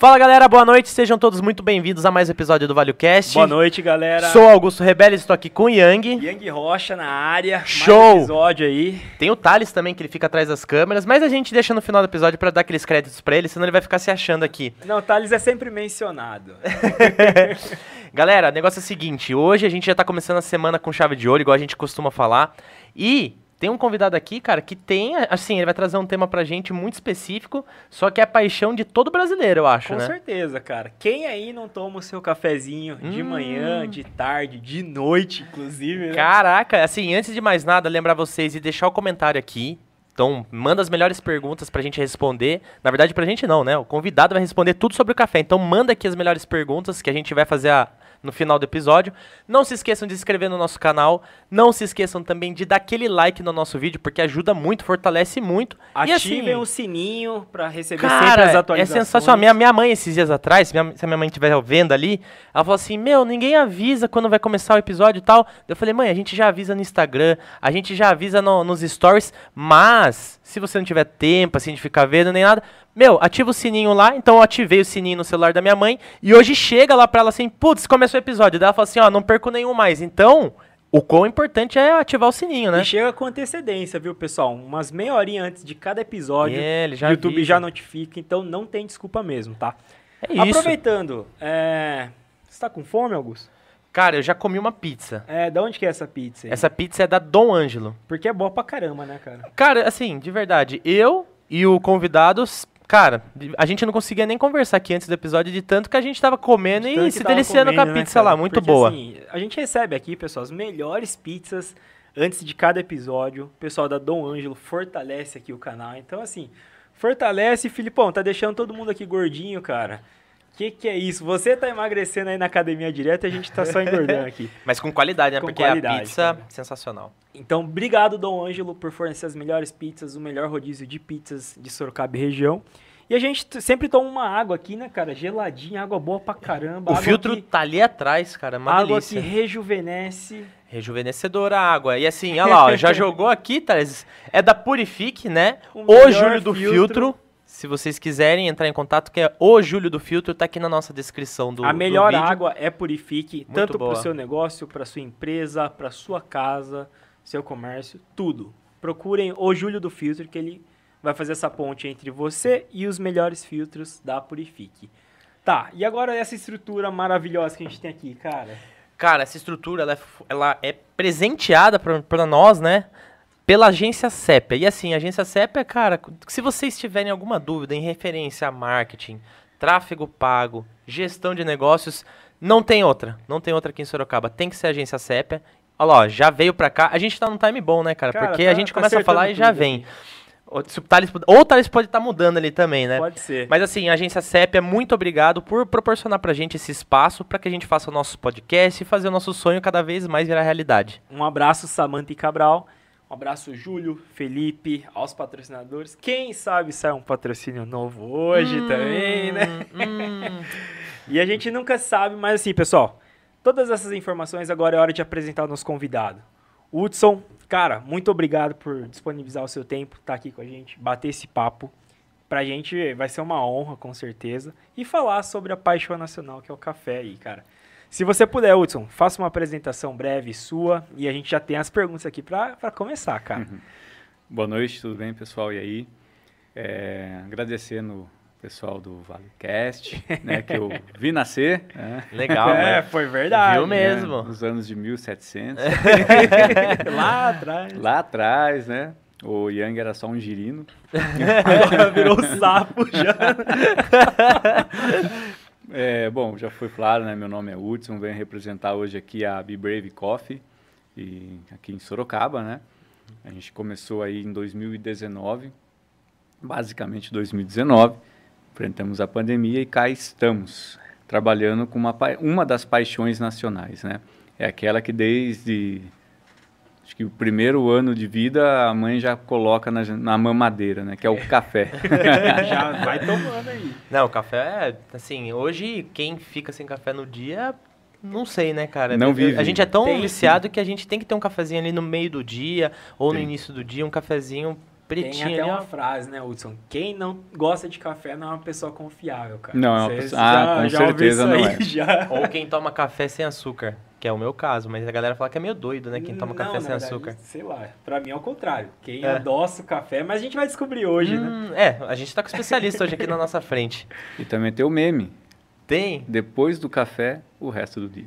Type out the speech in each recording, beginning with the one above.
Fala galera, boa noite, sejam todos muito bem-vindos a mais um episódio do ValioCast. Boa noite, galera. Sou Augusto Rebelo, estou aqui com o Yang. Yang Rocha na área. Show! Mais um episódio aí. Tem o Thales também, que ele fica atrás das câmeras, mas a gente deixa no final do episódio pra dar aqueles créditos pra ele, senão ele vai ficar se achando aqui. Não, o Thales é sempre mencionado. Galera, o negócio é o seguinte, hoje a gente já tá começando a semana com chave de ouro, igual a gente costuma falar, e tem um convidado aqui, cara, que tem, assim, ele vai trazer um tema pra gente muito específico, só que é a paixão de todo brasileiro, eu acho, Com né? certeza, cara. Quem aí não toma o seu cafezinho de Hum. manhã, de tarde, de noite, inclusive, né? Caraca, assim, antes de mais nada, lembrar vocês de deixar o comentário aqui. Então, manda as melhores perguntas pra gente responder. Na verdade, pra gente não, né? O convidado vai responder tudo sobre o café. Então, manda aqui as melhores perguntas que a gente vai fazer a- no final do episódio. Não se esqueçam de se inscrever no nosso canal. Não se esqueçam também de dar aquele like no nosso vídeo, porque ajuda muito, fortalece muito. e Ativem assim, o sininho pra receber sempre Cara, as é atualizações. sensacional. Minha, minha mãe, esses dias atrás, minha- se a minha mãe estiver vendo ali, ela falou assim: Meu, ninguém avisa quando vai começar o episódio e tal. Eu falei: Mãe, a gente já avisa no Instagram, a gente já avisa no- nos stories, mas se você não tiver tempo assim de ficar vendo nem nada, meu, ativa o sininho lá. Então eu ativei o sininho no celular da minha mãe e hoje chega lá pra ela assim: Putz, começou o episódio. Daí ela fala assim: Ó, não perco nenhum mais. Então. O quão importante é ativar o sininho, né? E chega com antecedência, viu, pessoal? Umas meia horinha antes de cada episódio, É, já o YouTube já notifica, então não tem desculpa mesmo, tá? É isso. Aproveitando, é... você tá com fome, Augusto? Cara, eu já comi uma pizza. É, da onde que é essa pizza aí? Essa pizza é da Dom Ângelo. Porque é boa pra caramba, né, cara? Cara, assim, de verdade, eu e o convidado, cara, a gente não conseguia nem conversar aqui antes do episódio de tanto que a gente tava comendo De e se deliciando com a comendo, né, pizza cara? lá, muito Porque, boa. assim, a gente recebe aqui, pessoal, as melhores pizzas antes de cada episódio. O pessoal da Dom Ângelo fortalece aqui o canal. Então, assim, fortalece. Filipão, tá deixando todo mundo aqui gordinho, cara. Que que é isso? Você tá emagrecendo aí na academia direto e a gente tá só engordando aqui. Mas com qualidade, né? Com Porque qualidade, a pizza, cara. sensacional. Então, obrigado, Dom Ângelo, por fornecer as melhores pizzas, o melhor rodízio de pizzas de Sorocaba e região. E a gente sempre toma uma água aqui, né, cara? Geladinha, água boa pra caramba. O filtro que- tá ali atrás, cara, uma água que delícia. rejuvenesce. Rejuvenescedora a água. E assim, olha lá, ó, já jogou aqui, Thales. É da Purifique, né? O O, Júlio do filtro. filtro. Se vocês quiserem entrar em contato, que é o Júlio do Filtro, tá aqui na nossa descrição do a do melhor vídeo. água é Purifique, tanto para o seu negócio, para sua empresa, para sua casa, seu comércio, tudo. Procurem o Júlio do Filtro, que ele vai fazer essa ponte entre você e os melhores filtros da Purifique. Tá, e agora essa estrutura maravilhosa que a gente tem aqui, cara. Cara, essa estrutura ela é, ela é presenteada pra nós, né? Pela agência CEPA. E assim, a agência CEPA, cara, se vocês tiverem alguma dúvida em referência a marketing, tráfego pago, gestão de negócios, não tem outra. Não tem outra aqui em Sorocaba. Tem que ser a agência CEPA. Olha lá, ó, já veio pra cá. A gente tá num time bom, né, cara? Cara, Porque tá- a gente tá começa a falar e já vem. Ou, o Thales, ou o Thales pode estar mudando ali também, né? Pode ser. Mas assim, a agência CEP muito obrigado por proporcionar pra gente esse espaço para que a gente faça o nosso podcast e fazer o nosso sonho cada vez mais virar realidade. Um abraço, Samanta e Cabral. Um abraço, Júlio, Felipe, aos patrocinadores. Quem sabe sai um patrocínio novo hoje também, né? Hum, E a gente nunca sabe, mas assim, pessoal, todas essas informações agora é hora de apresentar o nosso convidado. Hudson, cara, muito obrigado por disponibilizar o seu tempo, estar aqui com a gente, bater esse papo. Pra gente vai ser uma honra, com certeza, e falar sobre a paixão nacional que é o café aí, cara. Se você puder, Hudson, faça uma apresentação breve sua e a gente já tem as perguntas aqui pra, pra começar, cara. Boa noite, tudo bem, pessoal? E aí? É, agradecendo o pessoal do ValeCast, né, que eu vi nascer, né, legal, é, né? foi verdade. Viu mesmo? né, nos anos de 1700, Lá atrás. lá atrás, né? O Yang era só um girino. Agora virou sapo já. É, bom, já foi claro, né? Meu nome é Hudson, venho representar hoje aqui a Be Brave Coffee, e, aqui em Sorocaba, né? A gente começou aí em 2019, basicamente 2019, enfrentamos a pandemia e cá estamos, trabalhando com uma, uma das paixões nacionais, né? É aquela que desde acho que o primeiro ano de vida a mãe já coloca na, na mamadeira, né? Que é o café. já vai tomando aí. Não, o café, assim, hoje quem fica sem café no dia, não sei, né, cara? Não vive. A gente é tão Tem, viciado que a gente tem que ter um cafezinho ali no meio do dia ou no Tem. início do dia, um cafezinho Pretinho Tem até ali, uma ó. frase, né, Hudson? Quem não gosta de café não é uma pessoa confiável, cara. Não, é uma pessoa- ah, já- com já ouviu certeza isso não aí, é. Já. Ou quem toma café sem açúcar, que é o meu caso, mas a galera fala que é meio doido, né? Quem toma Não, café na sem verdade, açúcar. Sei lá, pra mim é o contrário. Quem É. adoça o café, mas a gente vai descobrir hoje, né? Hum, é, a gente tá com especialista hoje aqui na nossa frente. E também tem o meme. Tem? Depois do café, o resto do dia.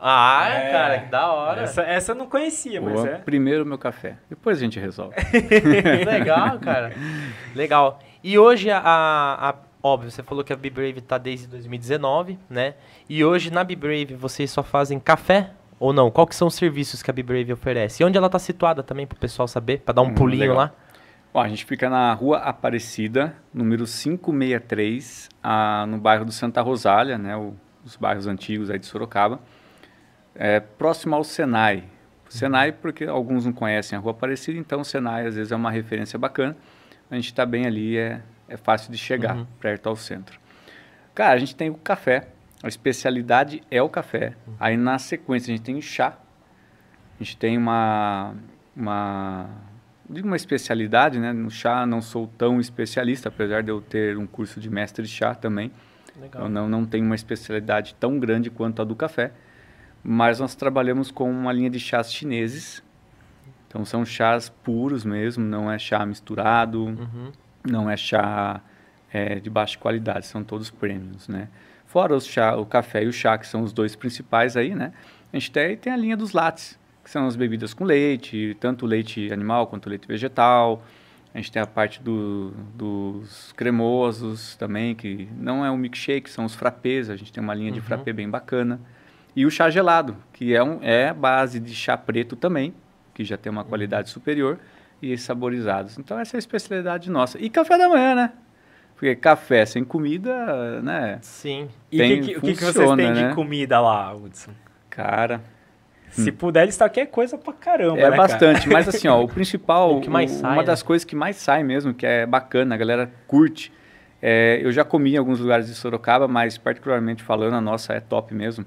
Ah, É. cara, que da hora. Essa, essa eu não conhecia, mas é. Primeiro o meu café. Depois a gente resolve. Legal, cara. Legal. E hoje, a, a- óbvio, você falou que a Be Brave tá desde 2019, né? E hoje na Be Brave vocês só fazem café ou não? Qual que são os serviços que a Be Brave oferece? E onde ela tá situada também pro pessoal saber, para dar um Hum, pulinho legal. lá? Bom, a gente fica na rua Aparecida, número 563, ah, no bairro do Santa Rosália, né, o- os bairros antigos aí de Sorocaba, é, próximo ao Senai. Senai, porque alguns não conhecem a rua Aparecida, então o Senai às vezes é uma referência bacana. A gente está bem ali, é, é fácil de chegar, Uhum. perto ao centro. Cara, a gente tem o café, a especialidade é o café. Aí na sequência a gente tem o chá, a gente tem uma, uma, digo uma especialidade, né? No chá não sou tão especialista, apesar de eu ter um curso de mestre de chá também. Legal. Eu não, não tenho uma especialidade tão grande quanto a do café, mas nós trabalhamos com uma linha de chás chineses. Então são chás puros mesmo, não é chá misturado, Uhum. não é chá é, de baixa qualidade, são todos prêmios, né? Fora os chá, o café e o chá, que são os dois principais aí, né? A gente tem, tem a linha dos lattes, que são as bebidas com leite, tanto leite animal quanto leite vegetal. A gente tem a parte do- dos cremosos também, que não é um milkshake, são os frappés. A gente tem uma linha de Uhum. frappé bem bacana. E o chá gelado, que é, um, é base de chá preto também, que já tem uma qualidade superior, e saborizados. Então essa é a especialidade nossa. E café da manhã, né? Porque café sem comida, né? Sim. E Tem- o que, que- o que que vocês funciona, têm né? de comida lá, Hudson? Cara, Se puder listar qualquer coisa pra caramba, é né, bastante. Mas assim, ó, o principal, O que mais o- sai, uma né? das coisas que mais sai mesmo, que é bacana, a galera curte. é, eu já comi em alguns lugares de Sorocaba, mas particularmente falando, a nossa é top mesmo.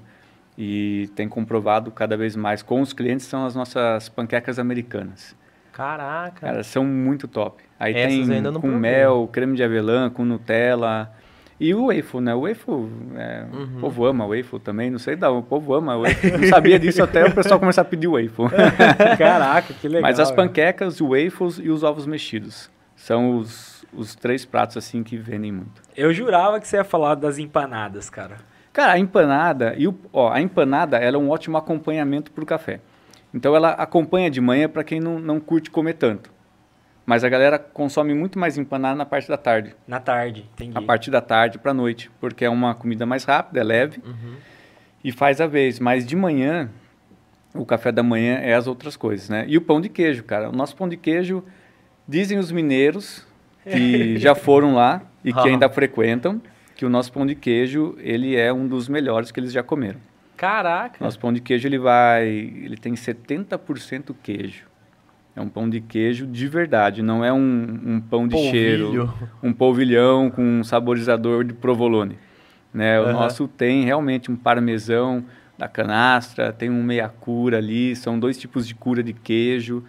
E tem comprovado cada vez mais com os clientes são as nossas panquecas americanas. Caraca. Cara, são muito top. Aí Essas tem com mel, creme de avelã, com Nutella. E o waffle, né? O waffle, é, Uhum. o povo ama waffle também, não sei não, o povo ama waffle. Não sabia disso até o pessoal começar a pedir waffle. Caraca, que legal. Mas as panquecas, os waffles e os ovos mexidos são os, os três pratos assim que vendem muito. Eu jurava que você ia falar das empanadas, cara. Cara, a empanada, e o, ó, a empanada ela é um ótimo acompanhamento para o café. Então ela acompanha de manhã para quem não, não curte comer tanto. Mas a galera consome muito mais empanada na parte da tarde. Na tarde, entendi. A partir da tarde para noite, porque é uma comida mais rápida, é leve Uhum. e faz a vez. Mas de manhã, o café da manhã é as outras coisas, né? E o pão de queijo, cara. O nosso pão de queijo, dizem os mineiros que já foram lá e que ainda frequentam, que o nosso pão de queijo, ele é um dos melhores que eles já comeram. Caraca. Nosso pão de queijo, ele vai, ele tem 70% queijo. É um pão de queijo de verdade, não é um, um pão de cheiro, Polvilho. um polvilhão com um saborizador de provolone. Né? O Aham. nosso tem realmente um parmesão da canastra, tem um meia cura ali, são dois tipos de cura de queijo.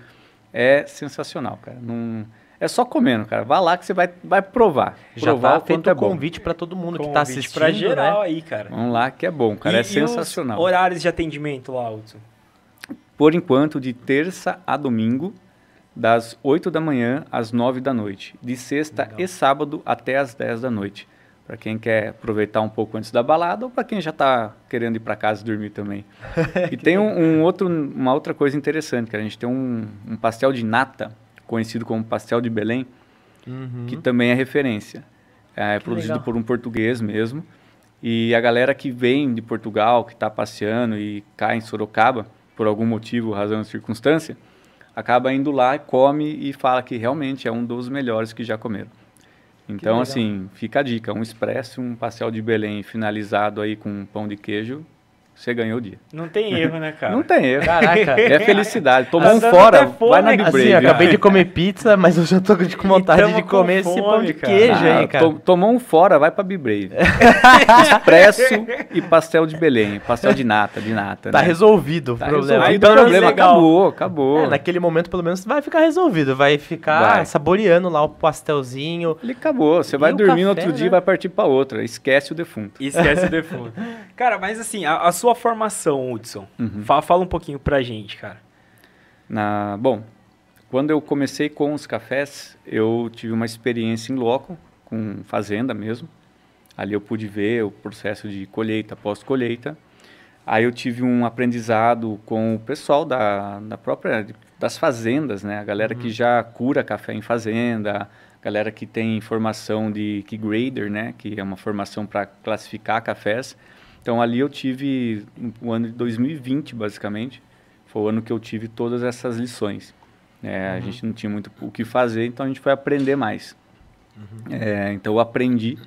É sensacional, cara. Não, é só comendo, cara. Vá lá que você vai, vai provar. Já provar tá o quanto feito é o bom. convite para todo mundo que Convite tá assistindo, pra geral né? aí, cara. Vamos lá que é bom, cara. E- é e os sensacional. horários de atendimento lá, Hudson. por enquanto, de terça a domingo, das 8 da manhã às 9 da noite. De sexta Legal. e sábado até às 10 da noite. Para quem quer aproveitar um pouco antes da balada ou para quem já está querendo ir para casa e dormir também. e tem um, um outro, uma outra coisa interessante, que a gente tem um, um pastel de nata, conhecido como pastel de Belém, Uhum. que também é referência. É produzido legal. por um português mesmo. E a galera que vem de Portugal, que está passeando e cai em Sorocaba, por algum motivo, razão ou circunstância, acaba indo lá, come e fala que realmente é um dos melhores que já comeram. Então, assim, fica a dica: um expresso, um pastel de Belém finalizado aí com um pão de queijo, você ganhou o dia. Não tem erro, né, cara? Não tem erro. Caraca. É felicidade. Tomou um Andando fora, fome, vai na né? Big Assim, eu acabei de comer pizza, mas eu já tô com vontade de com comer esse pão fome, de cara. queijo Ah, aí, cara. to- tomou um fora, vai pra Be Brave. Expresso e pastel de Belém. Pastel de nata, de nata. Tá né? resolvido o Tá problema. resolvido Então, o problema, legal. acabou, acabou. É, naquele momento, pelo menos, vai ficar resolvido. Vai ficar Vai. saboreando lá o pastelzinho. Ele acabou. Você vai E o dormir no café, outro né? dia e vai partir pra outra. Esquece o defunto. Esquece o defunto. Cara, mas assim, a, a sua formação, Hudson, Uhum. fa- fala um pouquinho pra gente, cara. Na, bom, quando eu comecei com os cafés, eu tive uma experiência em loco, com fazenda mesmo. Ali eu pude ver o processo de colheita, pós-colheita. Aí eu tive um aprendizado com o pessoal da, da própria das fazendas, né? A galera que já cura café em fazenda, a galera que tem formação de key grader, né? Que é uma formação para classificar cafés. Então ali eu tive o ano de 2020, basicamente, foi o ano que eu tive todas essas lições. É, A gente não tinha muito o que fazer, então a gente foi aprender mais. É, então eu aprendi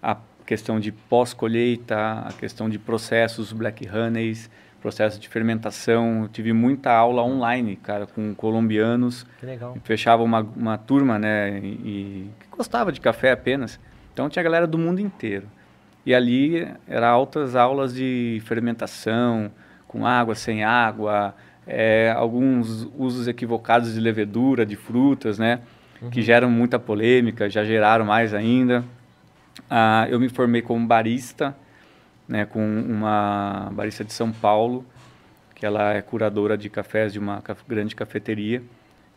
a questão de pós-colheita, a questão de processos black honeys, processo de fermentação. Eu tive muita aula online, cara, com colombianos. Que legal. Fechava uma, uma turma, né, e, e que gostava de café apenas. Então tinha galera do mundo inteiro. E ali era altas aulas de fermentação, com água, sem água, é, alguns usos equivocados de levedura, de frutas, né, que geram muita polêmica, já geraram mais ainda. Ah, eu me formei como barista, né, com uma barista de São Paulo, que ela é curadora de cafés de uma grande cafeteria.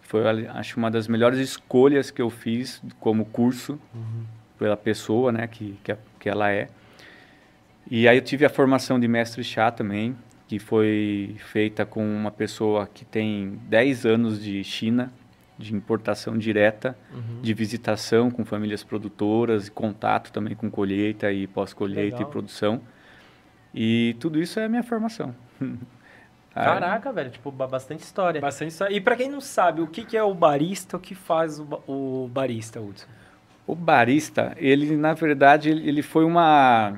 Foi, acho, uma das melhores escolhas que eu fiz como curso pela pessoa, né, que, que, que ela é. E aí eu tive a formação de mestre chá também, que foi feita com uma pessoa que tem 10 anos de China, de importação direta, de visitação com famílias produtoras, e contato também com colheita e pós-colheita e produção. E tudo isso é a minha formação. Ah, Caraca, velho, tipo, ba- bastante história. Bastante só. E pra quem não sabe, o que, que é o barista, o que faz o, ba- o barista, Hudson? O barista, ele na verdade ele, ele foi uma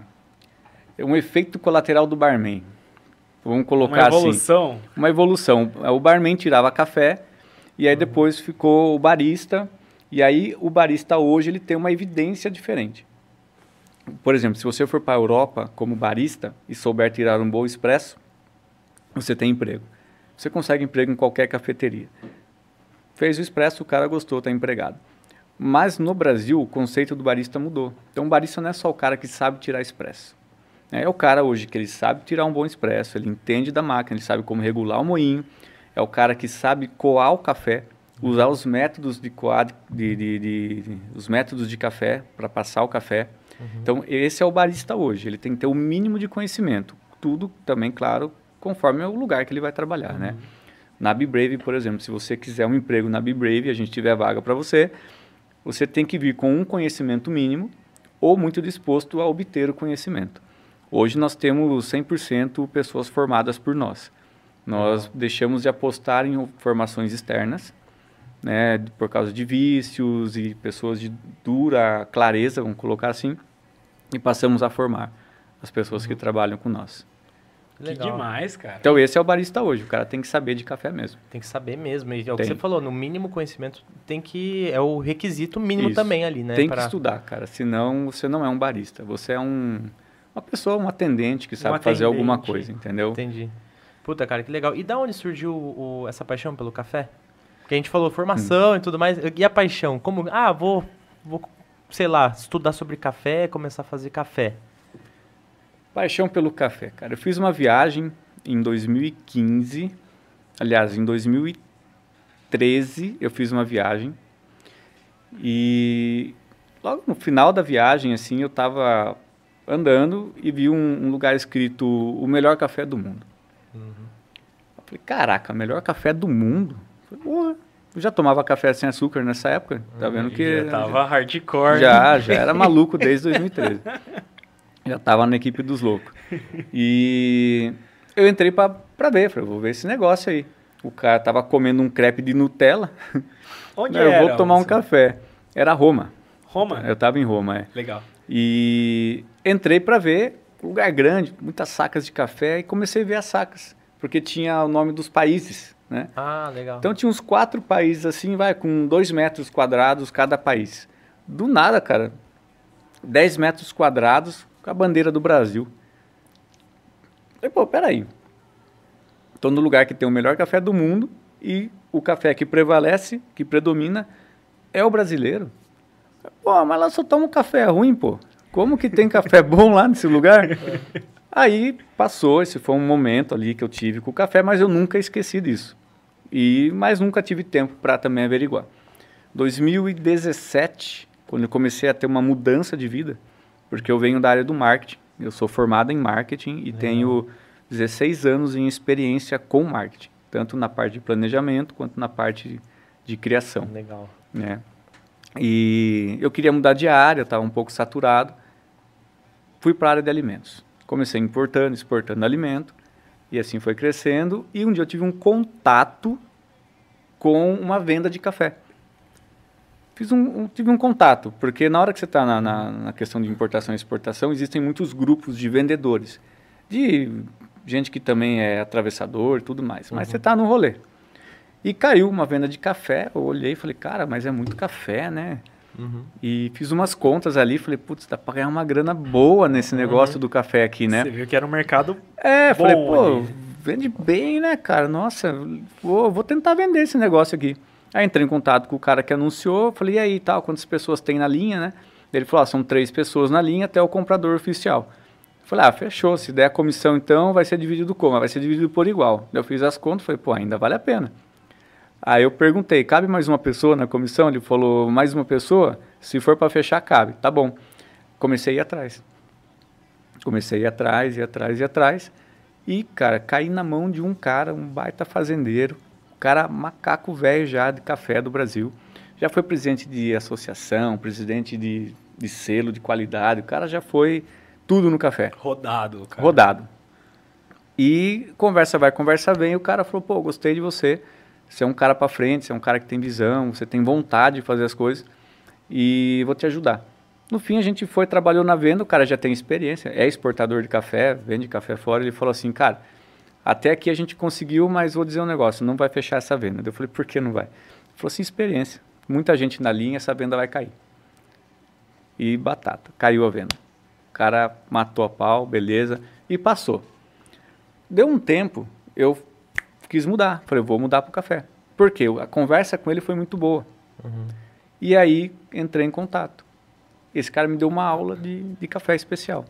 um efeito colateral do barman. Vamos colocar Uma assim, evolução. uma evolução. O barman tirava café e aí depois ficou o barista e aí o barista hoje ele tem uma evidência diferente. Por exemplo, se você for para a Europa como barista e souber tirar um bom expresso, você tem emprego. Você consegue emprego em qualquer cafeteria. Fez o expresso, o cara gostou, está empregado. Mas no Brasil, o conceito do barista mudou. Então, o barista não é só o cara que sabe tirar expresso. É o cara hoje que ele sabe tirar um bom expresso, ele entende da máquina, ele sabe como regular o moinho. É o cara que sabe coar o café, usar os métodos de coar, de, de- de- de- os métodos de café para passar o café. Então, esse é o barista hoje. Ele tem que ter o mínimo de conhecimento. Tudo também, claro, conforme o lugar que ele vai trabalhar, né? Na BeBrave, por exemplo, se você quiser um emprego na BeBrave, a gente tiver vaga para você, você tem que vir com um conhecimento mínimo ou muito disposto a obter o conhecimento. Hoje nós temos 100% pessoas formadas por nós. Nós deixamos de apostar em formações externas, né, por causa de vícios e pessoas de dura clareza, vamos colocar assim, e passamos a formar as pessoas que trabalham com nós. Que Legal. demais, cara. Então esse é o barista hoje, o cara tem que saber de café mesmo. Tem que saber mesmo. E é o que Tem. você falou, no mínimo conhecimento tem que. É o requisito mínimo Isso. também ali, né? tem pra- que estudar, cara, senão você não é um barista, você é um uma pessoa, um atendente que sabe fazer alguma atendente. coisa, entendeu? Entendi. Puta, cara, que legal. E da onde surgiu o- essa paixão pelo café? Porque a gente falou formação e tudo mais. E a paixão? Como. Ah, vou, vou, sei lá, estudar sobre café, começar a fazer café. Paixão pelo café, cara. Eu fiz uma viagem em 2015, aliás, em 2013 eu fiz uma viagem e logo no final da viagem, assim, eu tava andando e vi um, um lugar escrito o melhor café do mundo. Eu falei, caraca, melhor café do mundo? Eu falei, Porra, eu já tomava café sem açúcar nessa época, tá vendo que Já tava hardcore. já, já era maluco desde 2013. Já tava na equipe dos loucos. E eu entrei pra, pra ver, falei, vou ver esse negócio aí. O cara tava comendo um crepe de Nutella. Onde eu era? vou tomar um café. Era Roma. Roma? Eu tava em Roma, é. Legal. E entrei pra ver lugar grande, muitas sacas de café, e comecei a ver as sacas, porque tinha o nome dos países, né? Ah, legal. Então tinha uns quatro países assim, vai, com dois metros quadrados cada país. Do nada, cara, 10 metros quadrados com a bandeira do Brasil. Falei, pô, peraí. Estou no lugar que tem o melhor café do mundo e o café que prevalece, que predomina, é o brasileiro. Pô, mas lá só toma um café ruim, pô. Como que tem café bom lá nesse lugar? Aí passou, esse foi um momento ali que eu tive com o café, mas eu nunca esqueci disso. E mas nunca tive tempo para também averiguar. 2017, quando eu comecei a ter uma mudança de vida, porque eu venho da área do marketing. Eu sou formado em marketing e tenho 16 anos em experiência com marketing, tanto na parte de planejamento quanto na parte de criação. Legal. Né? E eu queria mudar de área, estava um pouco saturado. Fui para a área de alimentos. Comecei importando, exportando alimento, e assim foi crescendo. E um dia eu tive um contato com uma venda de café. Fiz um, tive um contato, porque na hora que você está na, na, na, questão de importação e exportação, existem muitos grupos de vendedores, de gente que também é atravessador tudo mais. Mas uhum. você está no rolê. E caiu uma venda de café, eu olhei e falei, cara, mas é muito café, né? Uhum. E fiz umas contas ali, falei, putz, dá para ganhar uma grana boa nesse uhum. negócio do café aqui, né? Você viu que era um mercado É, falei, pô, ali. vende bem, né, cara? Nossa, vou, vou tentar vender esse negócio aqui. Aí entrei em contato com o cara que anunciou, falei, e aí, tal, quantas pessoas tem na linha, né? Ele falou, ah, são três pessoas na linha até o comprador oficial. falei, ah, fechou, se der a comissão então, vai ser dividido como? Vai ser dividido por igual. Eu fiz as contas, falei, pô, ainda vale a pena. Aí eu perguntei, cabe mais uma pessoa na comissão? Ele falou, mais uma pessoa? Se for para fechar, cabe. Tá bom. Comecei a ir atrás. Comecei a ir atrás, ir atrás, ir atrás. E, cara, caí na mão de um cara, um baita fazendeiro, cara macaco velho já de café do Brasil. Já foi presidente de associação, presidente de, de selo de qualidade. O cara já foi tudo no café. Rodado, cara. Rodado. E conversa vai, conversa vem. E o cara falou: pô, gostei de você. Você é um cara para frente, você é um cara que tem visão, você tem vontade de fazer as coisas. E vou te ajudar. No fim, a gente foi, trabalhou na venda. O cara já tem experiência, é exportador de café, vende café fora. Ele falou assim: cara até aqui a gente conseguiu, mas vou dizer um negócio, não vai fechar essa venda. Eu falei, por que não vai? Ele falou assim, experiência. Muita gente na linha, essa venda vai cair. E batata, caiu a venda. O cara matou a pau, beleza, e passou. Deu um tempo, eu quis mudar. Falei, vou mudar para o café. Por quê? A conversa com ele foi muito boa. Uhum. E aí entrei em contato. Esse cara me deu uma aula de, de café especial.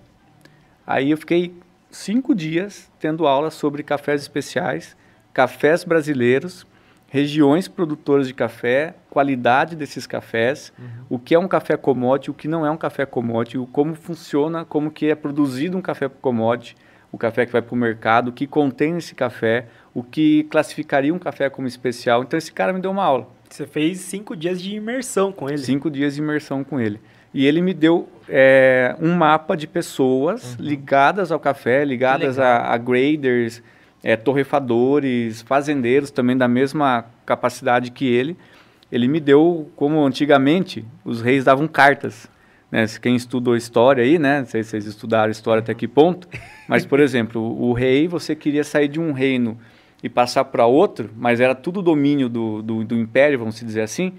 Aí eu fiquei cinco dias tendo aula sobre cafés especiais, cafés brasileiros, regiões produtoras de café, qualidade desses cafés, uhum. o que é um café commodity, o que não é um café commodity, o como funciona, como que é produzido um café commodity, o café que vai para o mercado, o que contém esse café, o que classificaria um café como especial. Então esse cara me deu uma aula. Você fez cinco dias de imersão com ele. Cinco dias de imersão com ele. E ele me deu é, um mapa de pessoas uhum. ligadas ao café, ligadas a, a, graders, é, torrefadores, fazendeiros também da mesma capacidade que ele. Ele me deu, como antigamente, os reis davam cartas. Né? Quem estudou história aí, né? Não sei se vocês estudaram história até que ponto. Mas, por exemplo, o, o rei, você queria sair de um reino e passar para outro, mas era tudo domínio do, do, do império, vamos dizer assim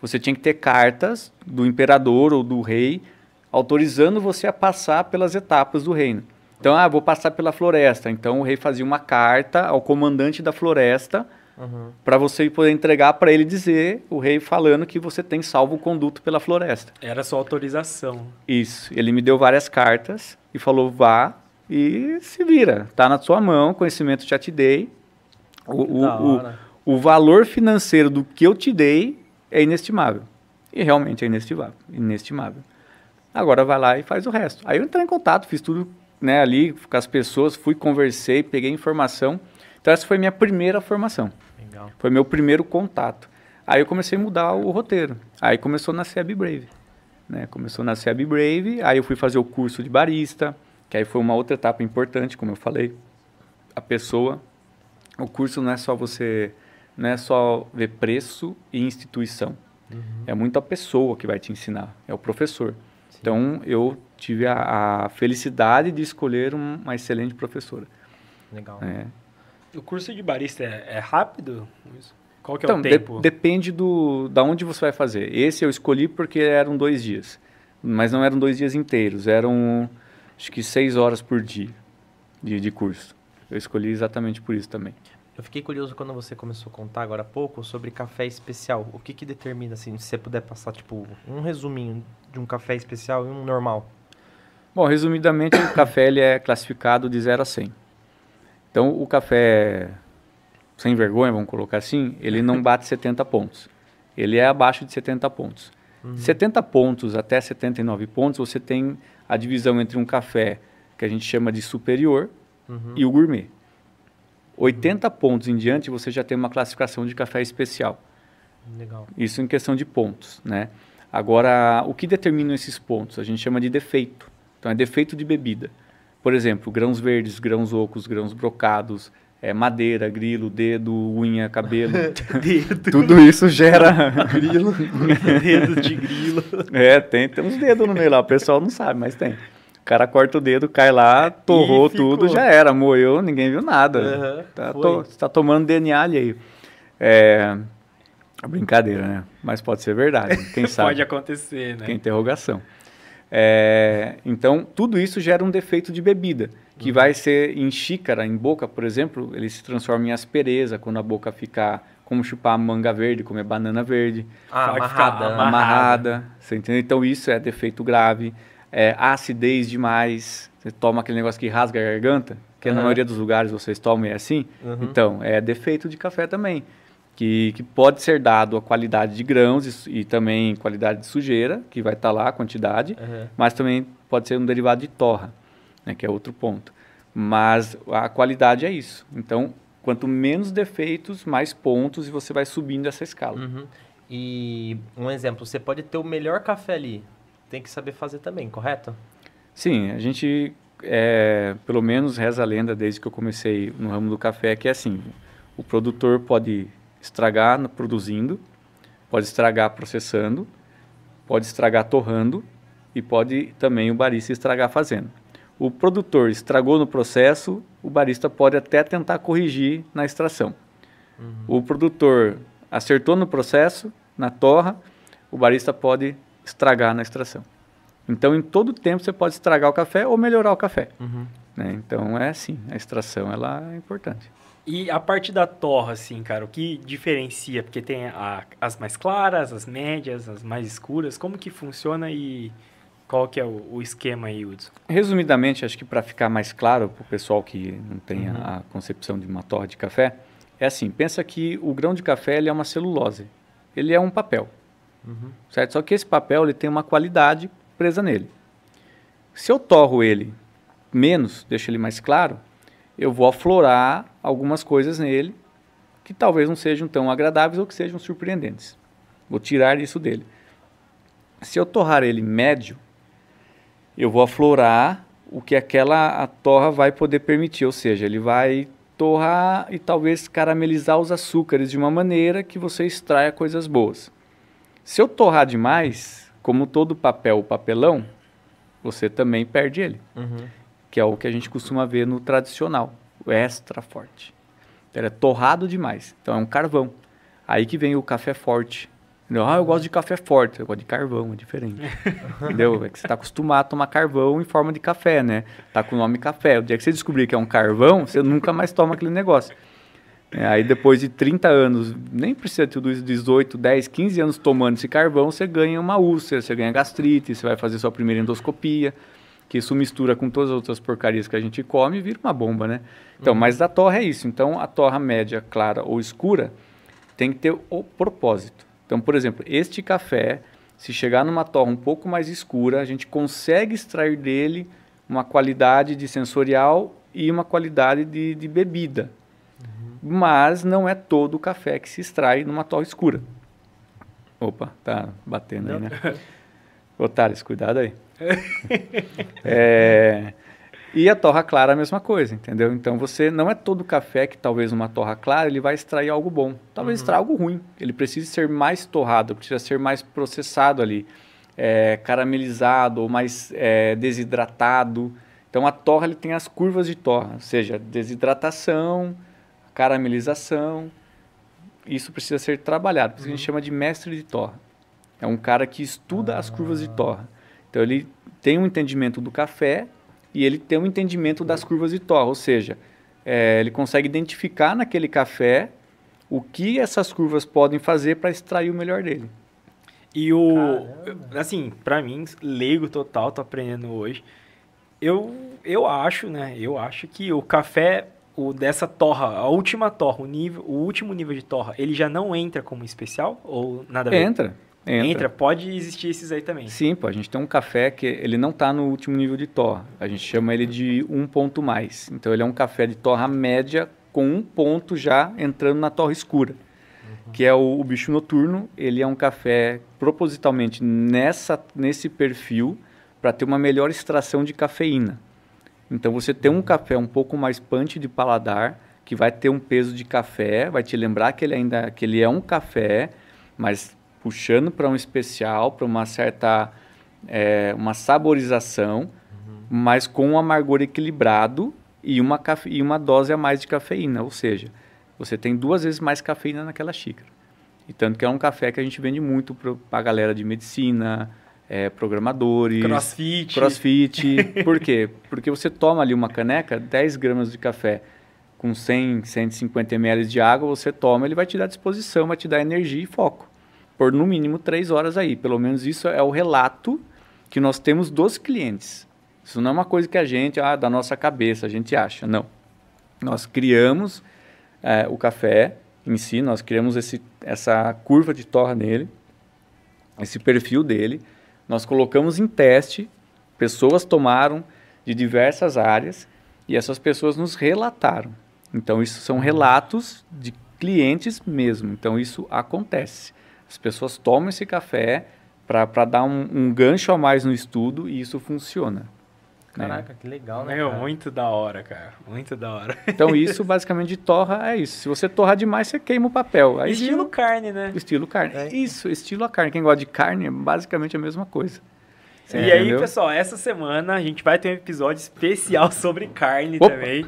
você tinha que ter cartas do imperador ou do rei autorizando você a passar pelas etapas do reino. Então, ah, vou passar pela floresta. Então, o rei fazia uma carta ao comandante da floresta uhum. para você poder entregar para ele dizer, o rei falando que você tem salvo conduto pela floresta. Era sua autorização. Isso. Ele me deu várias cartas e falou: vá e se vira. Tá na sua mão, conhecimento já te dei. O, o, o, o valor financeiro do que eu te dei é inestimável. E realmente é inestimável. inestimável. Agora vai lá e faz o resto. Aí eu entrei em contato, fiz tudo né, ali com as pessoas, fui, conversei, peguei informação. Então essa foi minha primeira formação. Legal. Foi meu primeiro contato. Aí eu comecei a mudar o roteiro. Aí começou a nascer a Be Brave. Né? Começou a nascer a Be Brave, aí eu fui fazer o curso de barista, que aí foi uma outra etapa importante, como eu falei. A pessoa, o curso não é só você não é só ver preço e instituição. Uhum. É muito a pessoa que vai te ensinar, é o professor. Sim. Então, eu tive a, a felicidade de escolher um- uma excelente professora. Legal. né? O curso de barista é, é rápido? Qual que é Então, o de- tempo? depende do, da onde você vai fazer. Esse eu escolhi porque eram dois dias. Mas não eram dois dias inteiros, eram acho que seis horas por dia de, de curso. Eu escolhi exatamente por isso também. Eu fiquei curioso quando você começou a contar agora há pouco sobre café especial. O que que determina, assim, se você puder passar, tipo, um resuminho de um café especial e um normal? Bom, resumidamente, o café ele é classificado de 0 a 100. Então, o café sem vergonha, vamos colocar assim, ele não bate 70 pontos. Ele é abaixo de 70 pontos. 70 pontos até 79 pontos, você tem a divisão entre um café que a gente chama de superior Uhum. e o gourmet. 80 pontos em diante, você já tem uma classificação de café especial. Legal. Isso em questão de pontos, né? Agora, o que determina esses pontos? A gente chama de defeito. Então, é defeito de bebida. Por exemplo, grãos verdes, grãos ocos, grãos brocados, é, madeira, grilo, dedo, unha, cabelo. Dedo, Tudo isso gera... Grilo. dedo de grilo. é, tem, tem uns dedos no meio lá. O pessoal não sabe, mas tem. O cara corta o dedo, cai lá, torrou tudo, já era. Moeu, ninguém viu nada. Aham, Tá, to- tá tomando DNA alheio. É... é Brincadeira, né? Mas pode ser verdade. Quem sabe? Pode acontecer, né? Que é interrogação. É, então, tudo isso gera um defeito de bebida, que vai ser em xícara, em boca, por exemplo, ele se transforma em aspereza quando a boca fica como chupar manga verde, comer banana verde, Ah, Vai ficar amarrada. amarrado. amarrada, você entendeu? Então, isso é defeito grave. É, acidez demais, você toma aquele negócio que rasga a garganta, que na Aham. maioria dos lugares vocês tomam e é assim. Uhum. Então, é defeito de café também, que, que pode ser dado a qualidade de grãos e, e também qualidade de sujeira, que vai estar lá a quantidade, Aham. mas também pode ser um derivado de torra, né, que é outro ponto. Mas a qualidade é isso. Então, quanto menos defeitos, mais pontos e você vai subindo essa escala. Uhum. E um exemplo, você pode ter o melhor café ali. Tem que saber fazer também, correto? Sim, a gente, é, pelo menos reza a lenda desde que eu comecei no ramo do café, que é assim, o produtor pode estragar produzindo, pode estragar processando, pode estragar torrando e pode também o barista estragar fazendo. O produtor estragou no processo, o barista pode até tentar corrigir na extração. O produtor acertou no processo, na torra, o barista pode estragar na extração. Então, em todo tempo, você pode estragar o café ou melhorar o café. Uhum. né? Então, é assim, a extração ela é importante. E a parte da torra, assim, cara, o que diferencia? Porque tem a- as mais claras, as médias, as mais escuras. Como que funciona e qual que é o, o esquema aí, Hudson? Resumidamente, acho que para ficar mais claro para o pessoal que não tem a- Uhum. a concepção de uma torra de café, é assim, pensa que o grão de café ele é uma celulose, ele é um papel, Uhum. certo? Só que esse papel ele tem uma qualidade presa nele. Se eu torro ele menos, deixo ele mais claro, eu vou aflorar algumas coisas nele que talvez não sejam tão agradáveis ou que sejam surpreendentes. Vou tirar isso dele. Se eu torrar ele médio, eu vou aflorar o que aquela a torra vai poder permitir, ou seja, ele vai torrar e talvez caramelizar os açúcares de uma maneira que você extraia coisas boas. Se eu torrar demais, como todo papel, o papelão, você também perde ele, Uhum. que é o que a gente costuma ver no tradicional, o extra forte. Ele é torrado demais, então é um carvão. Aí que vem o café forte. Entendeu? Ah, eu gosto de café forte, eu gosto de carvão, é diferente. Entendeu? É que você está acostumado a tomar carvão em forma de café, né? Tá com o nome café. O dia que você descobrir que é um carvão, você nunca mais toma aquele negócio. É, aí depois de 30 anos, nem precisa ter tudo isso, 18, 10, 15 anos tomando esse carvão, você ganha uma úlcera, você ganha gastrite, você vai fazer sua primeira endoscopia, que isso mistura com todas as outras porcarias que a gente come e vira uma bomba, né? Então, mas da torra é isso. Então, a torra média, clara ou escura tem que ter o propósito. Então, por exemplo, este café, se chegar numa torra um pouco mais escura, a gente consegue extrair dele uma qualidade de sensorial e uma qualidade de, de bebida. Mas não é todo o café que se extrai numa torra escura. Opa, tá batendo aí, né? Otários, cuidado aí. É, e a torra clara é a mesma coisa, entendeu? Então você não é todo café que talvez uma torra clara ele vai extrair algo bom. Talvez extraia algo ruim. Ele precisa ser mais torrado, precisa ser mais processado ali. é, caramelizado ou mais é, desidratado. Então a torra ele tem as curvas de torra, ou seja, desidratação, caramelização. Isso precisa ser trabalhado, por isso uhum. a gente uhum. chama de mestre de torra. É um cara que estuda ah. as curvas de torra. Então ele tem um entendimento do café e ele tem um entendimento das curvas de torra, ou seja, é, ele consegue identificar naquele café o que essas curvas podem fazer para extrair o melhor dele. E o. Caramba. Assim, para mim, leigo total, tô aprendendo hoje. Eu, eu acho, né? Eu acho que o café o dessa torra, a última torra, o nível, o último nível de torra, ele já não entra como especial ou nada a ver? Entra. Entra. entra. pode existir esses aí também. Sim, pô, a gente tem um café que ele não está no último nível de torra. A gente chama ele de um ponto mais. Então ele é um café de torra média com um ponto já entrando na torre escura, uhum. que é o, o, bicho noturno. Ele é um café propositalmente nessa, nesse perfil para ter uma melhor extração de cafeína. Então você tem um café um pouco mais punch de paladar, que vai ter um peso de café, vai te lembrar que ele ainda que ele é um café, mas puxando para um especial, para uma certa é, uma saborização, uhum. mas com um amargor equilibrado e uma, cafe... e uma dose a mais de cafeína, ou seja, você tem duas vezes mais cafeína naquela xícara. E tanto que é um café que a gente vende muito para a galera de medicina, é, programadores. Crossfit. Crossfit. Por quê? Porque você toma ali uma caneca, 10 gramas de café com 100, 150 ml de água, você toma, ele vai te dar disposição, vai te dar energia e foco. Por no mínimo 3 horas aí. Pelo menos isso é o relato que nós temos dos clientes. Isso não é uma coisa que a gente, ah, da nossa cabeça, a gente acha. Não. Nós criamos é, o café em si, nós criamos esse, essa curva de torra nele, esse perfil dele. Nós colocamos em teste, pessoas tomaram de diversas áreas e essas pessoas nos relataram. Então, isso são relatos de clientes mesmo. Então, isso acontece. As pessoas tomam esse café para dar um, um gancho a mais no estudo e isso funciona. Caraca, que legal, né? Meu, cara? muito da hora, cara. Muito da hora. Então, isso basicamente de torra é isso. Se você torrar demais, você queima o papel. Aí, estilo carne, né? Estilo carne. É. Isso, estilo a carne. Quem gosta de carne é basicamente a mesma coisa. E entendeu? aí, pessoal, essa semana a gente vai ter um episódio especial sobre carne Opa. também.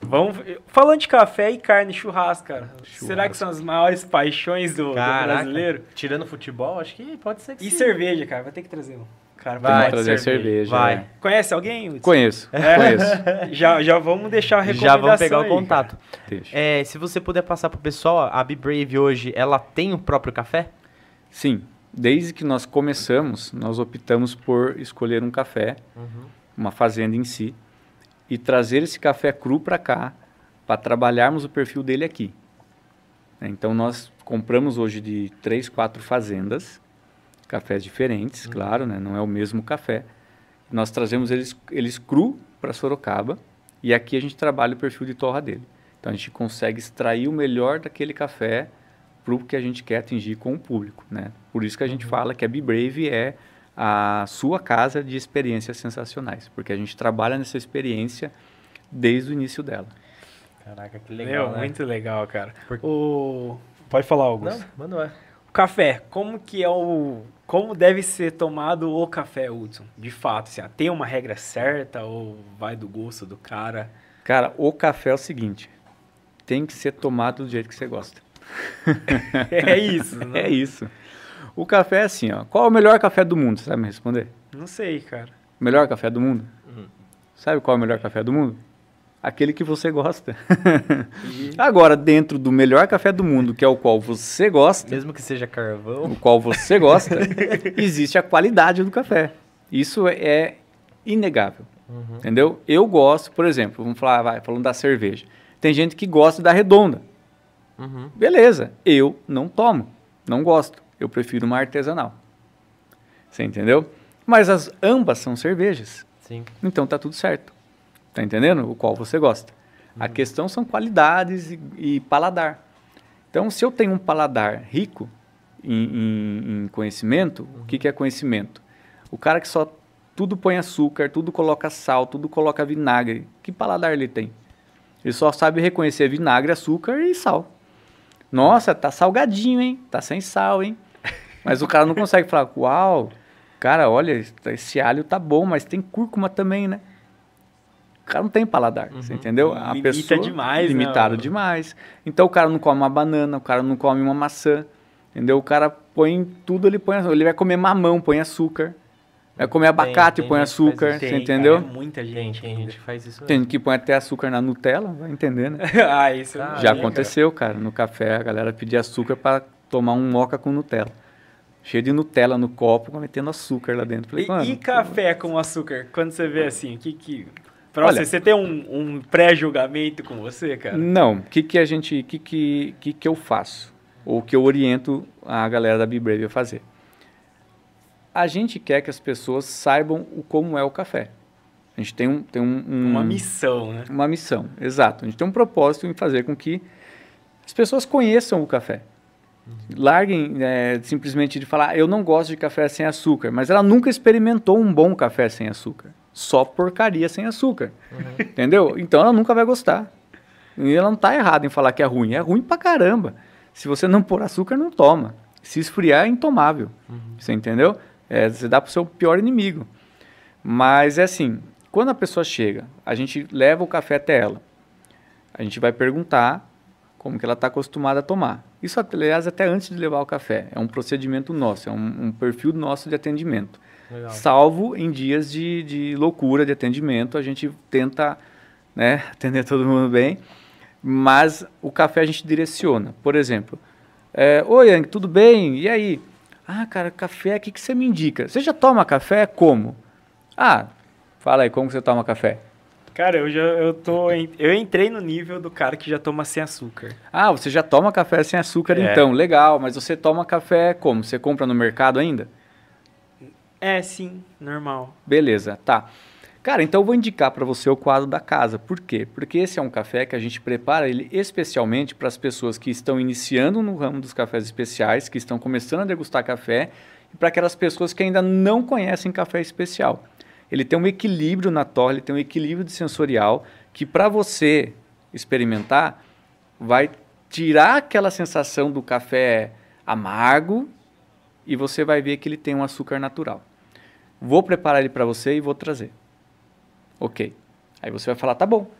Vamos, falando de café e carne, churrasco, cara. Churrasco. Será que são as maiores paixões do, do brasileiro? Tirando futebol, acho que pode ser que E sim. cerveja, cara, vai ter que trazer um. Cara, vai trazer cerveja. cerveja vai. É. Conhece alguém? Hudson? Conheço, é. conheço. já, já vamos deixar a recomendação Já vamos pegar aí, o contato. É, se você puder passar pro pessoal, a Be Brave hoje, ela tem o próprio café? Sim. Desde que nós começamos, nós optamos por escolher um café, uhum. uma fazenda em si, e trazer esse café cru para cá, para trabalharmos o perfil dele aqui. Então, nós compramos hoje de três, quatro fazendas, cafés diferentes, uhum. claro, né? não é o mesmo café. Nós trazemos eles, eles cru para Sorocaba e aqui a gente trabalha o perfil de torra dele. Então a gente consegue extrair o melhor daquele café para o que a gente quer atingir com o público. Né? Por isso que a gente uhum. fala que a Be Brave é a sua casa de experiências sensacionais, porque a gente trabalha nessa experiência desde o início dela. Caraca, que legal. Meu, né? Muito legal, cara. O... Pode falar, Augusto. Não, manda O café, como que é o como deve ser tomado o café, Hudson? De fato, assim, tem uma regra certa ou vai do gosto do cara? Cara, o café é o seguinte, tem que ser tomado do jeito que você gosta. é isso, né? É isso. O café é assim, ó. Qual é o melhor café do mundo? Você sabe me responder? Não sei, cara. Melhor café do mundo? Uhum. Sabe qual é o melhor café do mundo? Aquele que você gosta. E... Agora, dentro do melhor café do mundo, que é o qual você gosta, mesmo que seja carvão, o qual você gosta, existe a qualidade do café. Isso é inegável. Uhum. Entendeu? Eu gosto, por exemplo, vamos falar, vai, falando da cerveja. Tem gente que gosta da redonda. Uhum. Beleza, eu não tomo, não gosto. Eu prefiro uma artesanal. Você entendeu? Mas as ambas são cervejas. Sim. Então tá tudo certo. Tá entendendo? O qual você gosta. Uhum. A questão são qualidades e, e, paladar. Então, se eu tenho um paladar rico em, em, em conhecimento, uhum. o que, que é conhecimento? O cara que só tudo põe açúcar, tudo coloca sal, tudo coloca vinagre. Que paladar ele tem? Ele só sabe reconhecer vinagre, açúcar e sal. Nossa, tá salgadinho, hein? Tá sem sal, hein? Mas o cara não consegue falar, uau, Cara, olha, esse alho tá bom, mas tem cúrcuma também, né? O cara não tem paladar, você entendeu? A Limita pessoa demais, né, limitado demais. Então o cara não come uma banana, o cara não come uma maçã, entendeu? O cara põe tudo, ele põe, ele vai comer mamão, põe açúcar. Vai comer abacate, tem põe que faz açúcar, você Tem, entendeu? cara, é muita gente. Tem gente que faz isso Tem gente que põe até açúcar na Nutella, vai entender, né? ah, isso Ah, Já aconteceu, cara. No café, a galera pedia açúcar para tomar um moca com Nutella. Cheio de Nutella no copo, metendo açúcar lá dentro. Falei. E, e café com açúcar? Quando você vê assim, o que que... Pra Olha- você, você tem um, um pré-julgamento com você, cara? Não, o que que a gente, que que, que que eu faço? Ou que eu oriento a galera da Be Brave a fazer? A gente quer que as pessoas saibam o como é o café. A gente tem um, tem um, um- Uma missão, né? uma missão, exato. A gente tem um propósito em fazer com que as pessoas conheçam o café. Larguem é, simplesmente de falar, eu não gosto de café sem açúcar, mas ela nunca experimentou um bom café sem açúcar. Só porcaria sem açúcar. Entendeu? Então ela nunca vai gostar. E ela não está errada em falar que é ruim. É ruim pra caramba. Se você não pôr açúcar, não toma. Se esfriar, é intomável. Você entendeu? É, você dá pro seu pior inimigo. Mas é assim, quando a pessoa chega, a gente leva o café até ela. A gente vai perguntar como que ela está acostumada a tomar. Isso, aliás, até antes de levar o café. É um procedimento nosso, é um, um perfil nosso de atendimento. Legal. Salvo em dias de, de loucura de atendimento, a gente tenta né, atender todo mundo bem, mas o café a gente direciona. Por exemplo, é, Oi, Yang, tudo bem? E aí? Ah, cara, café, o que, que você me indica? Você já toma café? Como? Ah, fala aí, como que você toma café? Cara, eu já eu tô eu entrei no nível do cara que já toma sem açúcar. Ah, você já toma café sem açúcar É. então, legal, mas você toma café como? Você compra no mercado ainda? É, sim, normal. Beleza, tá. Cara, então eu vou indicar para você o quadro da casa. Por quê? Porque esse é um café que a gente prepara ele especialmente para as pessoas que estão iniciando no ramo dos cafés especiais, que estão começando a degustar café, e para aquelas pessoas que ainda não conhecem café especial. Ele tem um equilíbrio na torre, ele tem um equilíbrio de sensorial que para você experimentar vai tirar aquela sensação do café amargo e você vai ver que ele tem um açúcar natural. Vou preparar ele para você e vou trazer. Ok. Aí você vai falar, tá bom.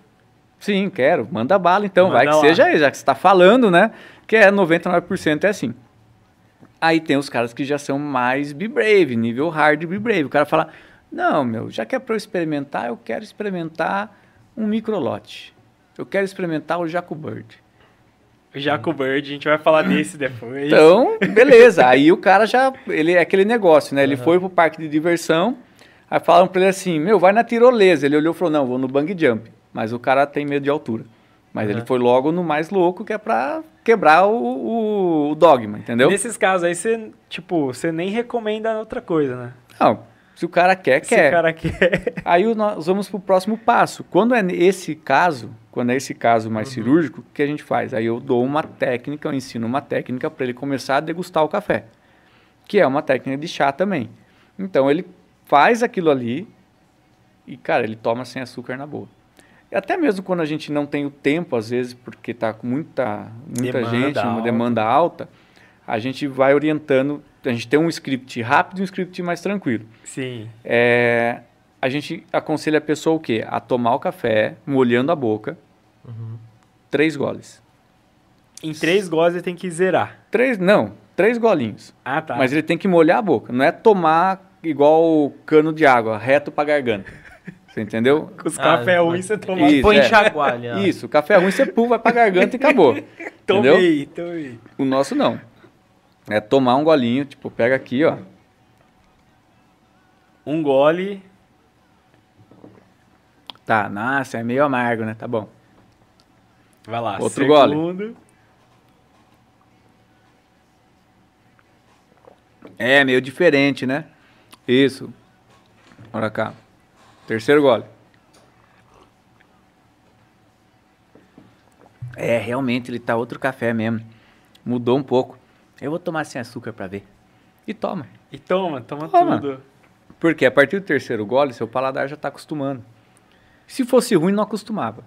Sim, quero. Manda bala então. vai Manda que lá. seja aí, já que você está falando, né? Que é 99% é assim. Aí tem os caras que já são mais Be Brave, nível hard Be Brave. O cara fala, não, meu, já que é para eu experimentar, eu quero experimentar um microlote. Eu quero experimentar o Jaco Bird. Jaco Bird, a gente vai falar desse depois. Então, beleza. Aí o cara já. Ele é aquele negócio, né? Ele foi pro parque de diversão. Aí falaram pra ele assim: Meu, vai na tirolesa. Ele olhou e falou: Não, vou no bang jump. Mas o cara tem medo de altura. Mas ele Uhum. foi logo no mais louco, que é pra quebrar o, o- o dogma, entendeu? Nesses casos aí, você, tipo, você nem recomenda outra coisa, né? Não, se o cara quer, Se quer. o cara quer. Aí nós vamos pro próximo passo. Quando é esse caso, quando é esse caso mais cirúrgico, o que a gente faz? Aí eu dou uma técnica, eu ensino uma técnica para ele começar a degustar o café, que é uma técnica de chá também. Então ele faz aquilo ali e, cara, ele toma sem açúcar na boa. E até mesmo quando a gente não tem o tempo, às vezes, porque tá com muita, muita Demanda gente, uma alta. demanda alta, a gente vai orientando. A gente tem um script rápido e um script mais tranquilo. Sim. É, a gente aconselha a pessoa o quê? A tomar o café, molhando a boca, três goles. Em três goles ele tem que zerar. Três, não, três golinhos. Ah, tá. Mas ele tem que molhar a boca. Não é tomar igual cano de água, reto pra garganta. Você entendeu? Com os Ah, café ruins mas- você toma. Isso, Põe é. ó. Isso, café ruim você pum, vai pra garganta e acabou. entendeu? Tomei, tomei. O nosso não. É tomar um golinho, tipo, pega aqui, ó. Um gole. Tá, nossa, é meio amargo, né? Tá bom. Vai lá. Outro gole. segundo. É, meio diferente, né? Isso. Olha cá. Terceiro gole. É, realmente ele tá outro café mesmo. Mudou um pouco. Eu vou tomar sem açúcar pra ver. E toma. E toma, toma, Toma. tudo. Porque a partir do terceiro gole, seu paladar já tá acostumando. Se fosse ruim, não acostumava.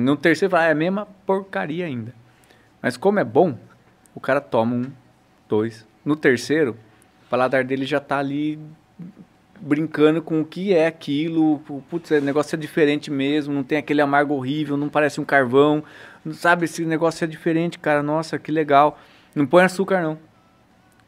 No terceiro, ah, é a mesma porcaria ainda. Mas como é bom, o cara toma um, dois. No terceiro, o paladar dele já tá ali brincando com o que é aquilo. Putz, o negócio é diferente mesmo, não tem aquele amargo horrível, não parece um carvão. Sabe, esse negócio é diferente, cara. Nossa, que legal. Não põe açúcar, não.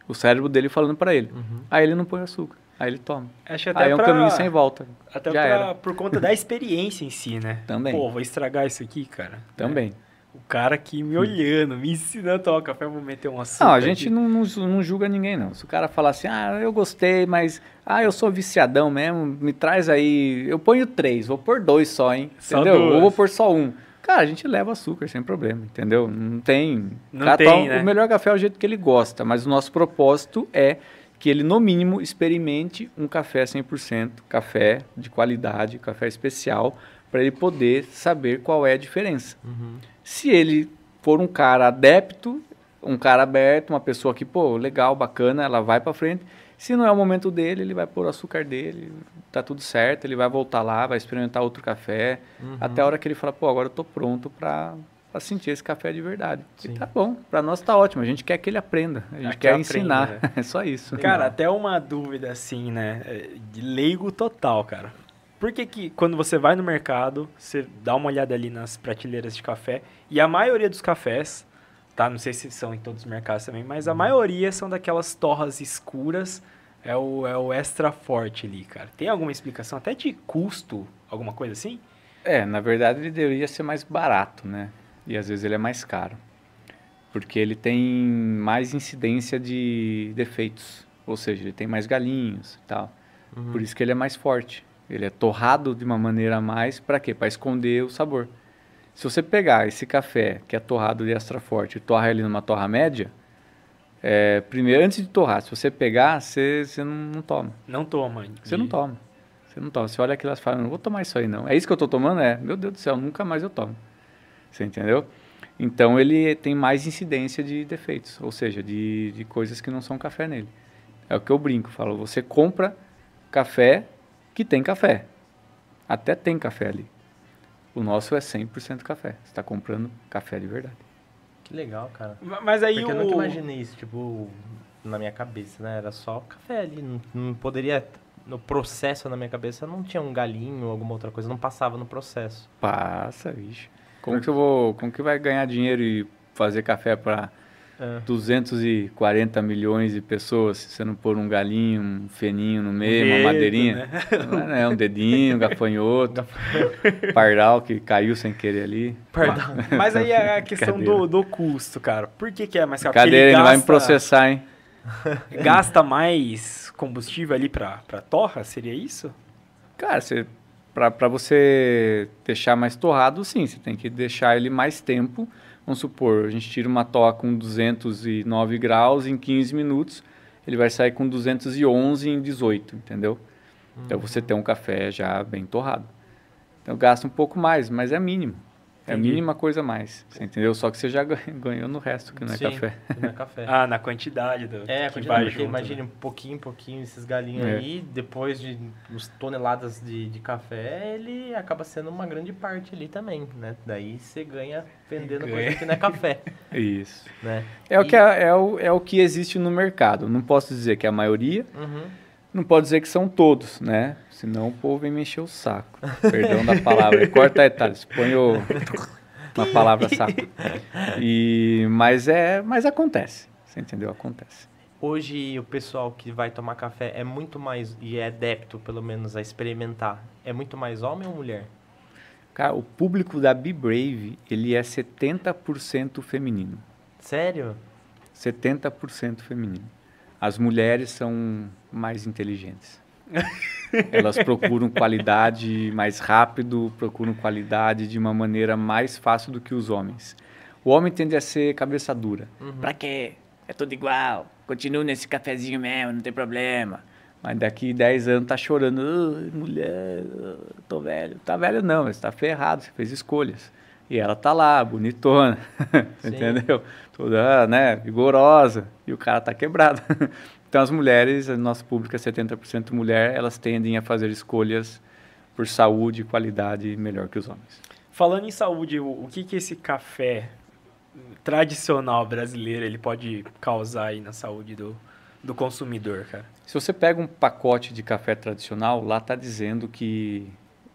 O cérebro dele falando para ele. Uhum. Aí ele não põe açúcar. Aí ele toma. Acho até Aí é um pra- caminho sem volta. Até Já pra- era. por conta da experiência em si, né? Também. Pô, vou estragar isso aqui, cara. Também. O cara aqui me olhando, me ensinando a tomar café, vou meter um açúcar. Não, a gente não, não, não julga ninguém, não. Se o cara falar assim, ah, eu gostei, mas ah, eu sou viciadão mesmo, me traz aí. Eu ponho três, vou pôr dois só, hein? Só entendeu? duas. Ou vou pôr só um. Cara, a gente leva açúcar sem problema, entendeu? Não tem. Não tem, né? O melhor café é o jeito que ele gosta, mas o nosso propósito é que ele, no mínimo, experimente um café 100%, café de qualidade, café especial, para ele poder saber qual é a diferença. Uhum. Se ele for um cara adepto, um cara aberto, uma pessoa que, pô, legal, bacana, ela vai pra frente. Se não é o momento dele, ele vai pôr o açúcar dele, tá tudo certo, ele vai voltar lá, vai experimentar outro café, Uhum. até a hora que ele fala, pô, agora eu tô pronto pra, pra sentir esse café de verdade. Sim. E tá bom, pra nós tá ótimo, a gente quer que ele aprenda, a gente que quer aprenda, ensinar, né? é só isso. Cara, até uma dúvida assim, né? é, De leigo total, cara. Por que que quando você vai no mercado, você dá uma olhada ali nas prateleiras de café, e a maioria dos cafés, tá? Não sei se são em todos os mercados também, mas a maioria são daquelas torras escuras, é o, é o extra forte ali, cara. Tem alguma explicação até de custo, alguma coisa assim? É, na verdade ele deveria ser mais barato, né? E às vezes ele é mais caro. Porque ele tem mais incidência de defeitos. Ou seja, ele tem mais galinhos e tal. Uhum. Por isso que ele é mais forte. Ele é torrado de uma maneira a mais, para quê? Para esconder o sabor. Se você pegar esse café que é torrado de extra forte e torrar ele numa torra média, é, primeiro, antes de torrar, se você pegar, você, você não, não toma. Não toma. Você não toma. Você não toma. Você olha aquilo e fala, não vou tomar isso aí não. É isso que eu tô tomando? É. Meu Deus do céu, nunca mais eu tomo. Você entendeu? Então ele tem mais incidência de defeitos, ou seja, de, de coisas que não são café nele. É o que eu brinco, falo, você compra café que tem café. Até tem café ali. O nosso é 100% café. Você está comprando café de verdade. Que legal, cara. Ma- Mas aí Porque o... eu nunca imaginei isso, tipo, na minha cabeça, né? Era só café ali. Não, não poderia. No processo na minha cabeça não tinha um galinho ou alguma outra coisa, não passava no processo. Passa, vixe. Como que eu vou, como que vai ganhar dinheiro e fazer café para É. 240 milhões de pessoas se você não pôr um galinho, um feninho no meio, Dedo, uma madeirinha? né? Não é, um dedinho, um gafanhoto, pardal que caiu sem querer ali. Perdão. Mas aí é a questão do, do custo, cara. Por que, que é mais caro? Cadeira, ele vai me gasta- processar, hein? Gasta mais combustível ali pra torra? Seria isso? Cara, você, pra você deixar mais torrado, sim, você tem que deixar ele mais tempo. Vamos supor, a gente tira uma torra com 209 graus em 15 minutos, ele vai sair com 211 em 18, entendeu? Então você tem um café já bem torrado. Então gasta um pouco mais, mas é mínimo. É a mínima coisa a mais, você entendeu? Só que você já ganhou no resto, que não é Sim, café. não é café. Ah, na quantidade do É, a que quantidade, vai porque junto, imagine né? um pouquinho, um pouquinho esses galinhos É. aí, depois de uns toneladas de, de café, ele acaba sendo uma grande parte ali também, né? Daí você ganha vendendo Ganha. coisa que não é café, Isso. né? É o, E- que é, é o, é o que existe no mercado. Não posso dizer que é a maioria, Uhum. Não pode dizer que são todos, né? Senão o povo vem me encher o saco. Perdão da palavra. Corta aí, Thales. Põe o... uma palavra saco. E, mas, é, mas acontece. Você entendeu? Acontece. Hoje o pessoal que vai tomar café é muito mais, e é adepto pelo menos a experimentar, é muito mais homem ou mulher? Cara, o público da Be Brave, ele é 70% feminino. Sério? 70% feminino. As mulheres são mais inteligentes. Elas procuram qualidade mais rápido, procuram qualidade de uma maneira mais fácil do que os homens. O homem tende a ser cabeça dura. Pra quê? É tudo igual. Continuo nesse cafezinho mesmo, não tem problema. Mas daqui 10 anos tá chorando. "Ai, mulher, tô velho. Tá velho não, você tá ferrado, você fez escolhas. E ela tá lá, bonitona, entendeu? Toda, né, vigorosa. E o cara tá quebrado. Então as mulheres, nosso público é 70% mulher, elas tendem a fazer escolhas por saúde e qualidade melhor que os homens. Falando em saúde, o, o que que esse café tradicional brasileiro ele pode causar aí na saúde do, do consumidor, cara? Se você pega um pacote de café tradicional, lá está dizendo que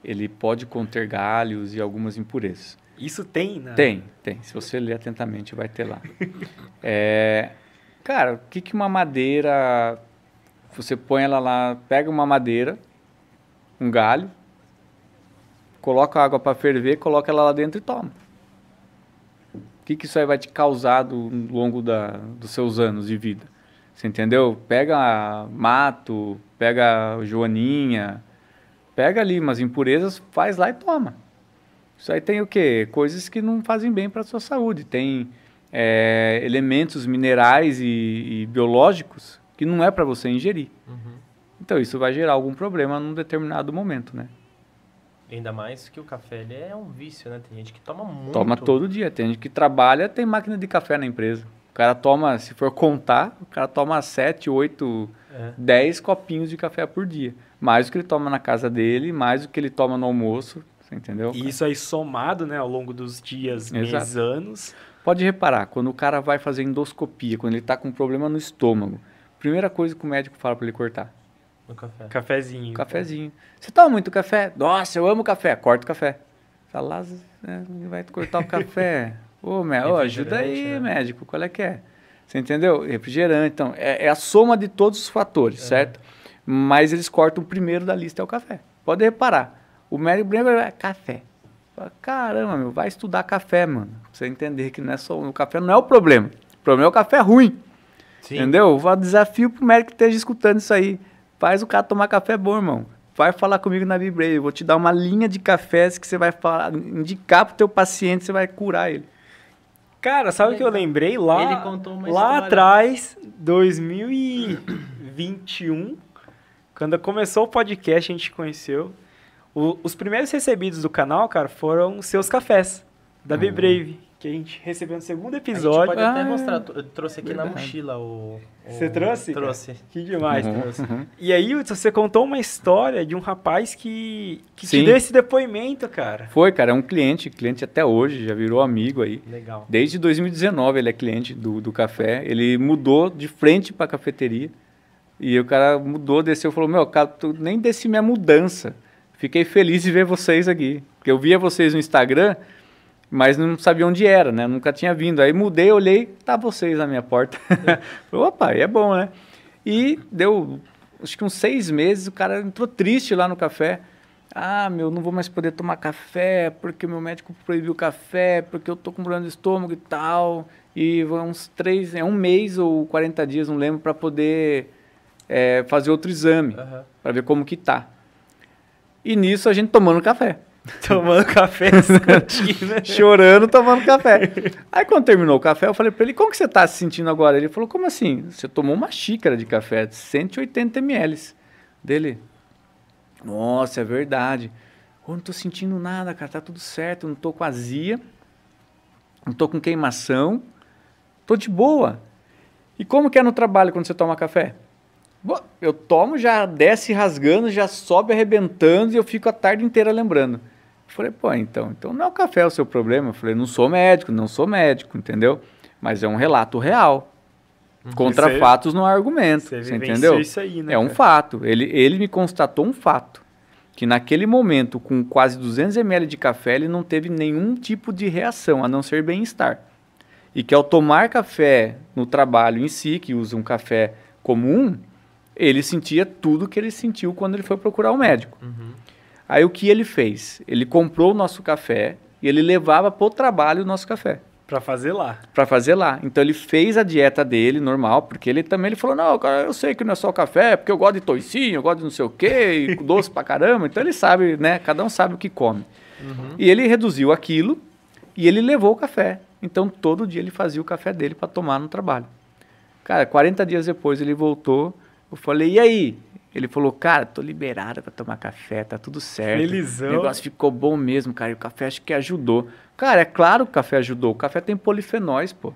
ele pode conter galhos e algumas impurezas. Isso tem, né? Tem, tem. Se você ler atentamente, vai ter lá. é, cara, o que, que uma madeira. Você põe ela lá, pega uma madeira, um galho, coloca água para ferver, coloca ela lá dentro e toma. O que, que isso aí vai te causar do, ao longo da, dos seus anos de vida? Você entendeu? Pega mato, pega joaninha, pega ali umas impurezas, faz lá e toma. Isso aí tem o quê? Coisas que não fazem bem para a sua saúde. Tem é, elementos minerais e, e, biológicos que não é para você ingerir. Uhum. Então isso vai gerar algum problema num determinado momento, né? Ainda mais que o café ele é um vício, né? Tem gente que toma muito. Toma todo dia. Tem gente que trabalha, tem máquina de café na empresa. O cara toma, se for contar, o cara toma 7, 8, é. 10 copinhos de café por dia. Mais do que ele toma na casa dele, mais do que ele toma no almoço. Você entendeu? E isso aí somado, né, ao longo dos dias, meses, anos. Pode reparar, quando o cara vai fazer endoscopia, quando ele está com um problema no estômago, primeira coisa que o médico fala para ele cortar. O café. Cafezinho. Cafezinho. Você toma muito café? Nossa, eu amo café. Corta o café. Fala, né, vai cortar o café. Ô, médico, ajuda aí, né? médico. Qual é que é? Você entendeu? Refrigerante. Então, é, é a soma de todos os fatores, é. certo? Mas eles cortam o primeiro da lista, é o café. Pode reparar. O médico primeiro vai, café. Caramba, meu, vai estudar café, mano. Pra você entender que não é só, o café não é o problema. O problema é o café ruim. Sim. Entendeu? Vou desafio pro médico que esteja escutando isso aí. Faz o cara tomar café bom, irmão. Vai falar comigo na Vibrei. Eu vou te dar uma linha de cafés que você vai falar, indicar pro teu paciente, você vai curar ele. Cara, sabe o que eu lembrei lá? Ele contou uma lá atrás, 2021, quando começou o podcast, a gente conheceu. O, os primeiros recebidos do canal, cara, foram seus cafés, da Be uhum. Brave que a gente recebeu no segundo episódio. A gente pode ah, até mostrar, eu trouxe aqui verdade. na mochila o... Você trouxe? Trouxe. Que demais. Uhum, trouxe. Uhum. E aí, você contou uma história de um rapaz que, que te deu esse depoimento, cara. Foi, cara, é um cliente, cliente até hoje, já virou amigo aí. Legal. Desde 2019 ele é cliente do, do café, ele mudou de frente para a cafeteria, e o cara mudou, desceu e falou, meu, cara, tu nem desci minha mudança. Fiquei feliz de ver vocês aqui. Porque eu via vocês no Instagram, mas não sabia onde era, né? Nunca tinha vindo. Aí mudei, olhei, tá vocês na minha porta. Opa, aí é bom, né? E deu, acho que uns seis meses, o cara entrou triste lá no café. Ah, meu, não vou mais poder tomar café, porque meu médico proibiu café, porque eu tô com problema de estômago e tal. E uns três, é um mês ou 40 dias, não lembro, para poder é, fazer outro exame, uhum. para ver como que tá. E nisso a gente tomando café. Tomando café né? Chorando, tomando café. Aí quando terminou o café, eu falei para ele, como que você está se sentindo agora? Ele falou, como assim? Você tomou uma xícara de café, 180 ml. Dele, nossa, é verdade. Eu não estou sentindo nada, cara, tá tudo certo, não estou com azia, não estou com queimação, estou de boa. E como que é no trabalho quando você toma café? Eu tomo, já desce rasgando, já sobe arrebentando e eu fico a tarde inteira lembrando. Falei, pô, então, então não é o café o seu problema. Eu falei, não sou médico, não sou médico, entendeu? Mas é um relato real. Uhum. Contra você, fatos não há argumento. Você, você entendeu? Isso aí, né, é um fato. Ele, ele me constatou um fato. Que naquele momento, com quase 200 ml de café, ele não teve nenhum tipo de reação, a não ser bem-estar. E que ao tomar café no trabalho em si, que usa um café comum, ele sentia tudo que ele sentiu quando ele foi procurar o um médico. Uhum. Aí o que ele fez? Ele comprou o nosso café e ele levava para o trabalho o nosso café. Para fazer lá. Para fazer lá. Então ele fez a dieta dele normal, porque ele também ele falou: "Não, cara, eu sei que não é só o café, porque eu gosto de toicinho, eu gosto de não sei o quê, doce pra caramba". Então ele sabe, né? Cada um sabe o que come. Uhum. E ele reduziu aquilo e ele levou o café. Então todo dia ele fazia o café dele para tomar no trabalho. Cara, 40 dias depois ele voltou. Eu falei: "E aí? Ele falou, cara, tô liberado para tomar café, tá tudo certo. Felizão. O negócio ficou bom mesmo, cara. E o café acho que ajudou. Cara, é claro que o café ajudou. O café tem polifenóis, pô.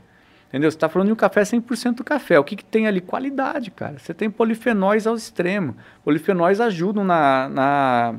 Entendeu? Você tá falando de um café 100% café. O que, que tem ali? Qualidade, cara. Você tem polifenóis ao extremo. Polifenóis ajudam na, na,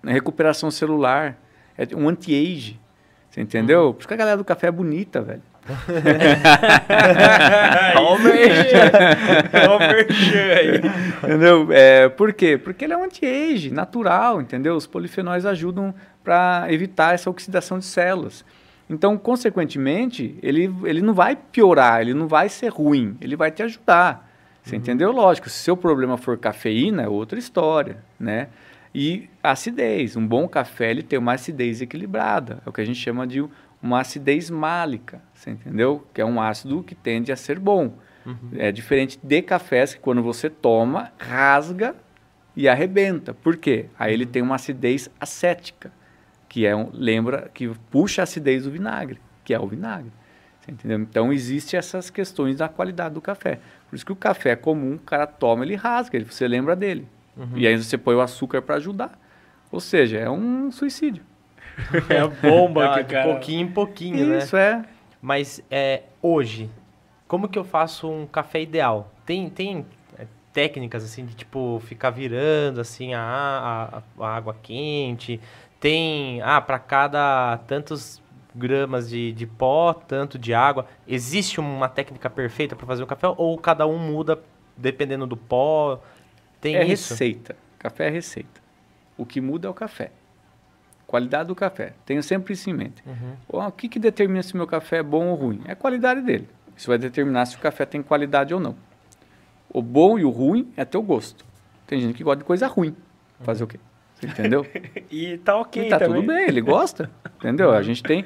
na recuperação celular. É um anti-age. Você entendeu? Hum. Por isso que a galera do café é bonita, velho. entendeu? É, por quê? Porque ele é um anti-age, natural, entendeu? Os polifenóis ajudam para evitar essa oxidação de células. Então, consequentemente, ele, ele não vai piorar, ele não vai ser ruim, ele vai te ajudar. Você uhum. entendeu? Lógico, se seu problema for cafeína, é outra história, né? E acidez. Um bom café, ele tem uma acidez equilibrada. É o que a gente chama de uma acidez málica, você entendeu? Que é um ácido que tende a ser bom. Uhum. É diferente de cafés que quando você toma, rasga e arrebenta. Por quê? Aí ele uhum. tem uma acidez acética, que é um, lembra que puxa a acidez do vinagre, que é o vinagre. Você entendeu? Então existe essas questões da qualidade do café. Por isso que o café comum, o cara toma, ele rasga, você lembra dele. Uhum. E aí você põe o açúcar para ajudar. Ou seja, é um suicídio. É a bomba que, cara. Pouquinho em pouquinho, Isso, né? Isso é. Mas é, hoje, como que eu faço um café ideal? Tem, tem é, técnicas assim de tipo ficar virando assim a, a, a água quente? Tem, ah, para cada tantos gramas de, de pó, tanto de água. Existe uma técnica perfeita para fazer o café ou cada um muda dependendo do pó? Tem é isso? receita. Café é receita. O que muda é o café. Qualidade do café. Tenho sempre isso em mente. Uhum. O que, que determina se o meu café é bom ou ruim? É a qualidade dele. Isso vai determinar se o café tem qualidade ou não. O bom e o ruim é teu gosto. Tem gente que gosta de coisa ruim. Fazer uhum. o quê? Você entendeu? e tá ok e tá também. tudo bem, ele gosta. entendeu? A gente tem,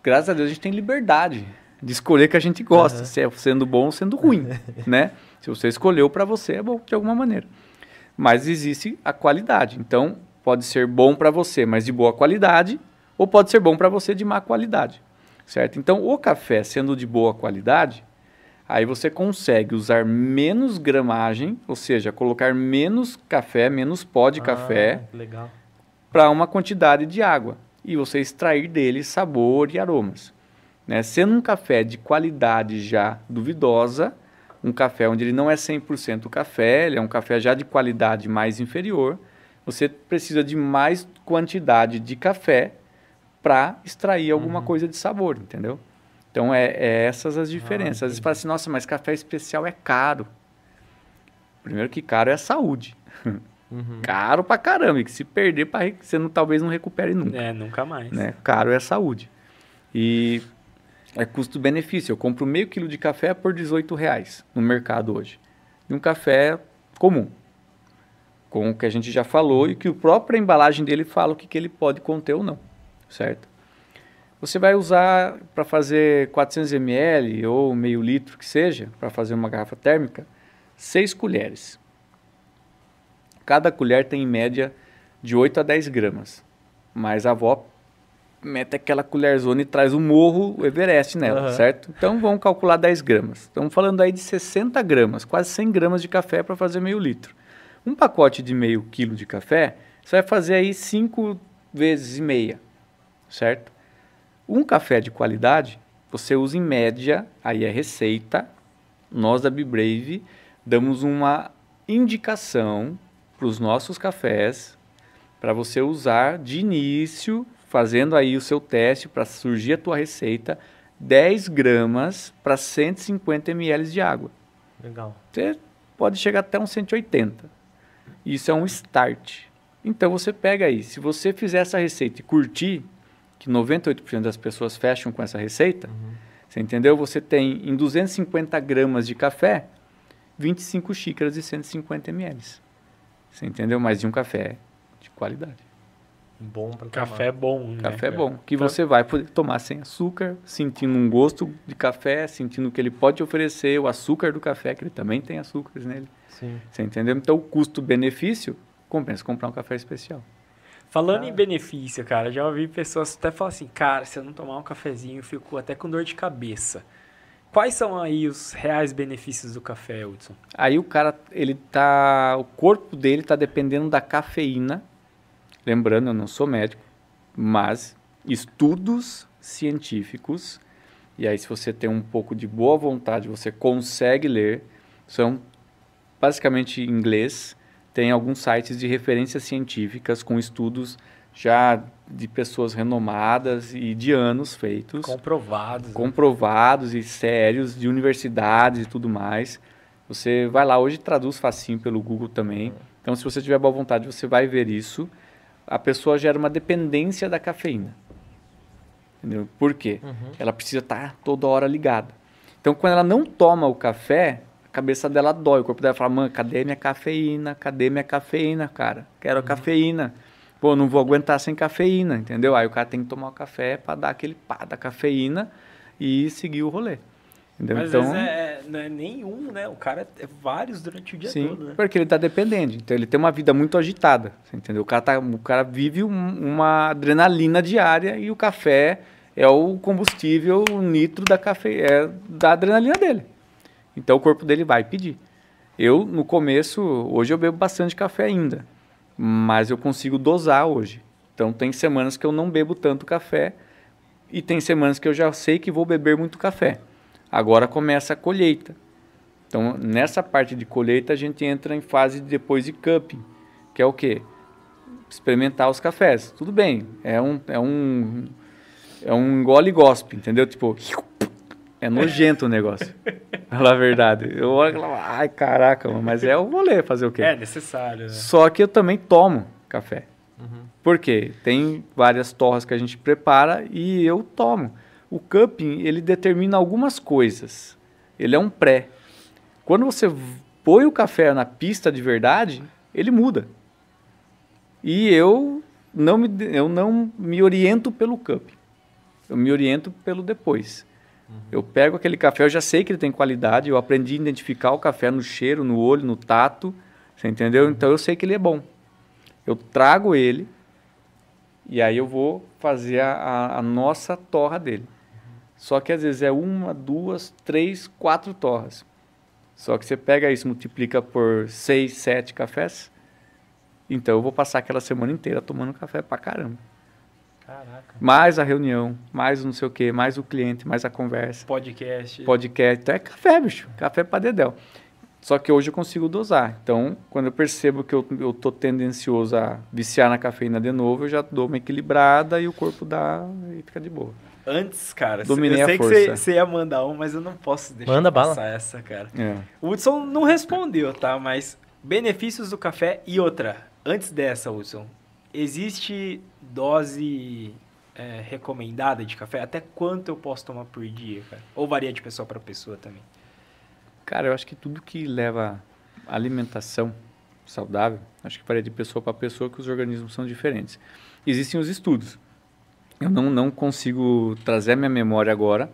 graças a Deus, a gente tem liberdade de escolher que a gente gosta, uhum. se é sendo bom ou sendo ruim, né? Se você escolheu para você, é bom de alguma maneira. Mas existe a qualidade. Então, pode ser bom para você, mas de boa qualidade, ou pode ser bom para você de má qualidade, certo? Então, o café sendo de boa qualidade, aí você consegue usar menos gramagem, ou seja, colocar menos café, menos pó de ah, café, para uma quantidade de água e você extrair dele sabor e aromas. Né? Sendo um café de qualidade já duvidosa, um café onde ele não é 100% café, ele é um café já de qualidade mais inferior, você precisa de mais quantidade de café para extrair alguma uhum. coisa de sabor, entendeu? Então, é, é essas as diferenças. Ah, Às vezes fala assim, nossa, mas café especial é caro. Primeiro que caro é a saúde. Uhum. Caro pra caramba, e que se perder, pra, você não, talvez não recupere nunca. É, nunca mais. Né? Caro é a saúde. E é custo-benefício. Eu compro meio quilo de café por 18 reais no mercado hoje. E um café comum com o que a gente já falou e que o própria embalagem dele fala o que, que ele pode conter ou não, certo? Você vai usar para fazer 400 ml ou meio litro que seja, para fazer uma garrafa térmica, 6 colheres. Cada colher tem em média de 8 a 10 gramas. Mas a avó mete aquela colherzona e traz o morro, o Everest nela, uhum. certo? Então vamos calcular 10 gramas. Estamos falando aí de 60 gramas, quase 100 gramas de café para fazer meio litro. Um pacote de meio quilo de café, você vai fazer aí 5 vezes e meia, certo? Um café de qualidade, você usa em média, aí é receita, nós da Bibrave damos uma indicação para os nossos cafés para você usar de início, fazendo aí o seu teste para surgir a tua receita, 10 gramas para 150 ml de água. Legal. Você pode chegar até uns 180. Isso é um start. Então você pega aí, se você fizer essa receita e curtir, que 98% das pessoas fecham com essa receita, uhum. você entendeu? Você tem em 250 gramas de café, 25 xícaras de 150 ml. Você entendeu? Mais de um café de qualidade. Bom para Café bom, né? Café bom, que você vai poder tomar sem açúcar, sentindo um gosto de café, sentindo que ele pode oferecer o açúcar do café, que ele também tem açúcares nele. Sim. Você entendeu? Então, o custo-benefício compensa comprar um café especial. Falando em benefício, cara, já ouvi pessoas até falar assim, cara, se eu não tomar um cafezinho, eu fico até com dor de cabeça. Quais são aí os reais benefícios do café, Hudson? Aí o cara, ele tá, o corpo dele tá dependendo da cafeína. Lembrando, eu não sou médico, mas estudos científicos, e aí se você tem um pouco de boa vontade, você consegue ler, são basicamente em inglês, tem alguns sites de referências científicas com estudos já de pessoas renomadas e de anos feitos, Comprovados. né? comprovados e sérios, de universidades e tudo mais. Você vai lá, hoje traduz facinho pelo Google também. Então, se você tiver boa vontade, você vai ver isso. A pessoa gera uma dependência da cafeína. Entendeu? Por quê? Ela precisa estar toda hora ligada. Então, quando ela não toma o café, a cabeça dela dói. O corpo dela fala, mano, cadê minha cafeína? Cadê minha cafeína, cara? Quero a cafeína. Pô, não vou aguentar sem cafeína, entendeu? Aí o cara tem que tomar o café para dar aquele pá da cafeína e seguir o rolê. Entendeu? Mas então, vezes é, não é nenhum, né? O cara é vários durante o dia sim, todo, né? porque ele está dependente. Então ele tem uma vida muito agitada, entendeu? O cara, tá, o cara vive um- uma adrenalina diária e o café é o combustível o nitro da cafe, é da adrenalina dele. Então o corpo dele vai pedir. Eu no começo, hoje eu bebo bastante café ainda, mas eu consigo dosar hoje. Então tem semanas que eu não bebo tanto café e tem semanas que eu já sei que vou beber muito café. Agora começa a colheita. Então, nessa parte de colheita, a gente entra em fase de depois de cupping, que é o quê? Experimentar os cafés. Tudo bem, é um é um é um engole e gospe, entendeu? Tipo, é nojento o negócio. Falar a verdade. Eu olho e falo, ai, caraca, mas é o rolê fazer o quê? É necessário, né? Só que eu também tomo café. Por quê? Tem várias torras que a gente prepara e eu tomo. O cupping, ele determina algumas coisas. Ele é um pré. Quando você põe o café na pista de verdade, ele muda. E eu não me, eu não me oriento pelo cupping. Eu me oriento pelo depois. Eu pego aquele café, eu já sei que ele tem qualidade, eu aprendi a identificar o café no cheiro, no olho, no tato, você entendeu? Então eu sei que ele é bom. Eu trago ele e aí eu vou fazer a, a- a nossa torra dele. Só que às vezes é uma, duas, três, quatro torras. Só que você pega isso, multiplica por seis, sete cafés. Então eu vou passar aquela semana inteira tomando café pra caramba. Caraca. Mais a reunião, mais não sei o que, mais o cliente, mais a conversa Podcast. podcast. Então é café, bicho. Café pra dedéu. Só que hoje eu consigo dosar. Então, quando eu percebo que eu, eu tô tendencioso a viciar na cafeína de novo, eu já dou uma equilibrada e o corpo dá e fica de boa. Antes, cara, Dominei eu sei a que força. você- você ia mandar um, mas eu não posso deixar Manda passar bala. essa, cara. É. O Hudson não respondeu, tá? Mas benefícios do café e outra. Antes dessa, Hudson, existe dose é, recomendada de café? Até quanto eu posso tomar por dia, cara? Ou varia de pessoa para pessoa também? Cara, eu acho que tudo que leva à alimentação saudável, acho que varia de pessoa para pessoa que os organismos são diferentes. Existem os estudos. Eu não, não consigo trazer a minha memória agora,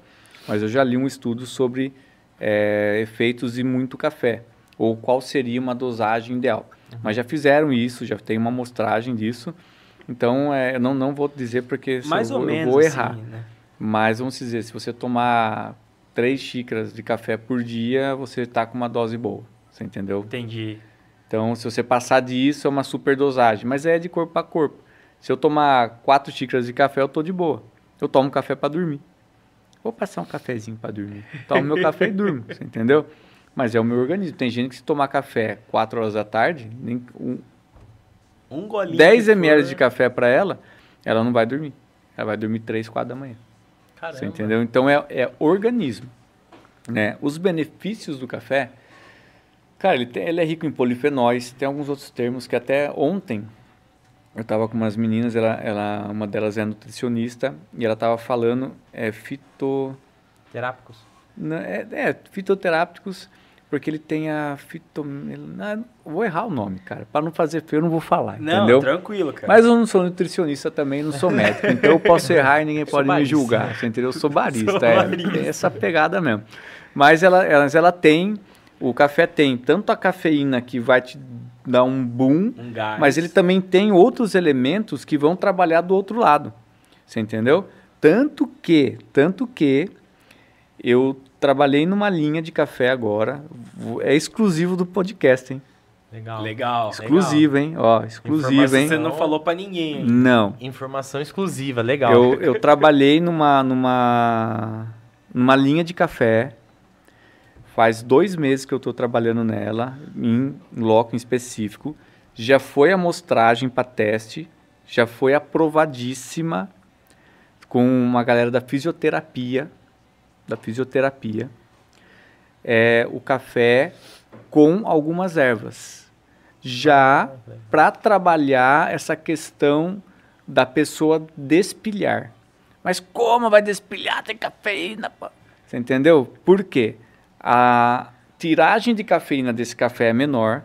mas eu já li um estudo sobre eh, efeitos de muito café, ou qual seria uma dosagem ideal. Mas já fizeram isso, já tem uma amostragem disso, então eh, eu não, não vou dizer porque Mais eu ou vou, eu menos. vou assim, errar. né? Mas vamos dizer, se você tomar três xícaras de café por dia, você está com uma dose boa. Você entendeu? Entendi. Então, se você passar disso, é uma superdosagem. Mas é de corpo a corpo. Se eu tomar quatro xícaras de café, eu tô de boa. Eu tomo café para dormir. Vou passar um cafezinho para dormir. Tomo meu café e durmo. Você entendeu? Mas é o meu organismo. Tem gente que se tomar café 4 horas da tarde, nem um, Um golinho. 10 que ml de café para ela, ela não vai dormir. Ela vai dormir 3, 4 da manhã. Caramba. Você entendeu? Então é, é organismo. Né? Os benefícios do café, cara, ele, tem- ele é rico em polifenóis, tem alguns outros termos que até ontem eu estava com umas meninas, ela, ela, uma delas é nutricionista e ela estava falando é, fito, Terápicos. não, é, é, fitoterápicos, porque ele tem a fito, não, vou errar o nome, cara, para não fazer feio eu não vou falar, Não, entendeu? tranquilo, cara. Mas eu não sou nutricionista também, não sou médico. Então eu posso errar e ninguém pode me julgar. Você entendeu? Eu sou barista. Sou é, barista. tem essa pegada mesmo. Mas ela, ela, ela tem, o café tem tanto a cafeína que vai te dar um boom, Um mas ele também tem outros elementos que vão trabalhar do outro lado. Você entendeu? Tanto que, tanto que eu trabalhei numa linha de café agora, é exclusivo do podcast, hein? Legal. Legal. Exclusivo, hein? Ó, exclusivo, Informação hein? Você não falou pra ninguém. hein? Não. Informação exclusiva, legal. Eu, eu trabalhei numa, numa, numa linha de café. Faz dois meses que eu estou trabalhando nela, em loco em específico. Já foi amostragem para teste. já foi aprovadíssima com uma galera da fisioterapia, da fisioterapia, é o café com algumas ervas, já para trabalhar essa questão da pessoa despilhar. Mas como vai despilhar? Tem cafeína. pô. Você entendeu? Por quê? A tiragem de cafeína desse café é menor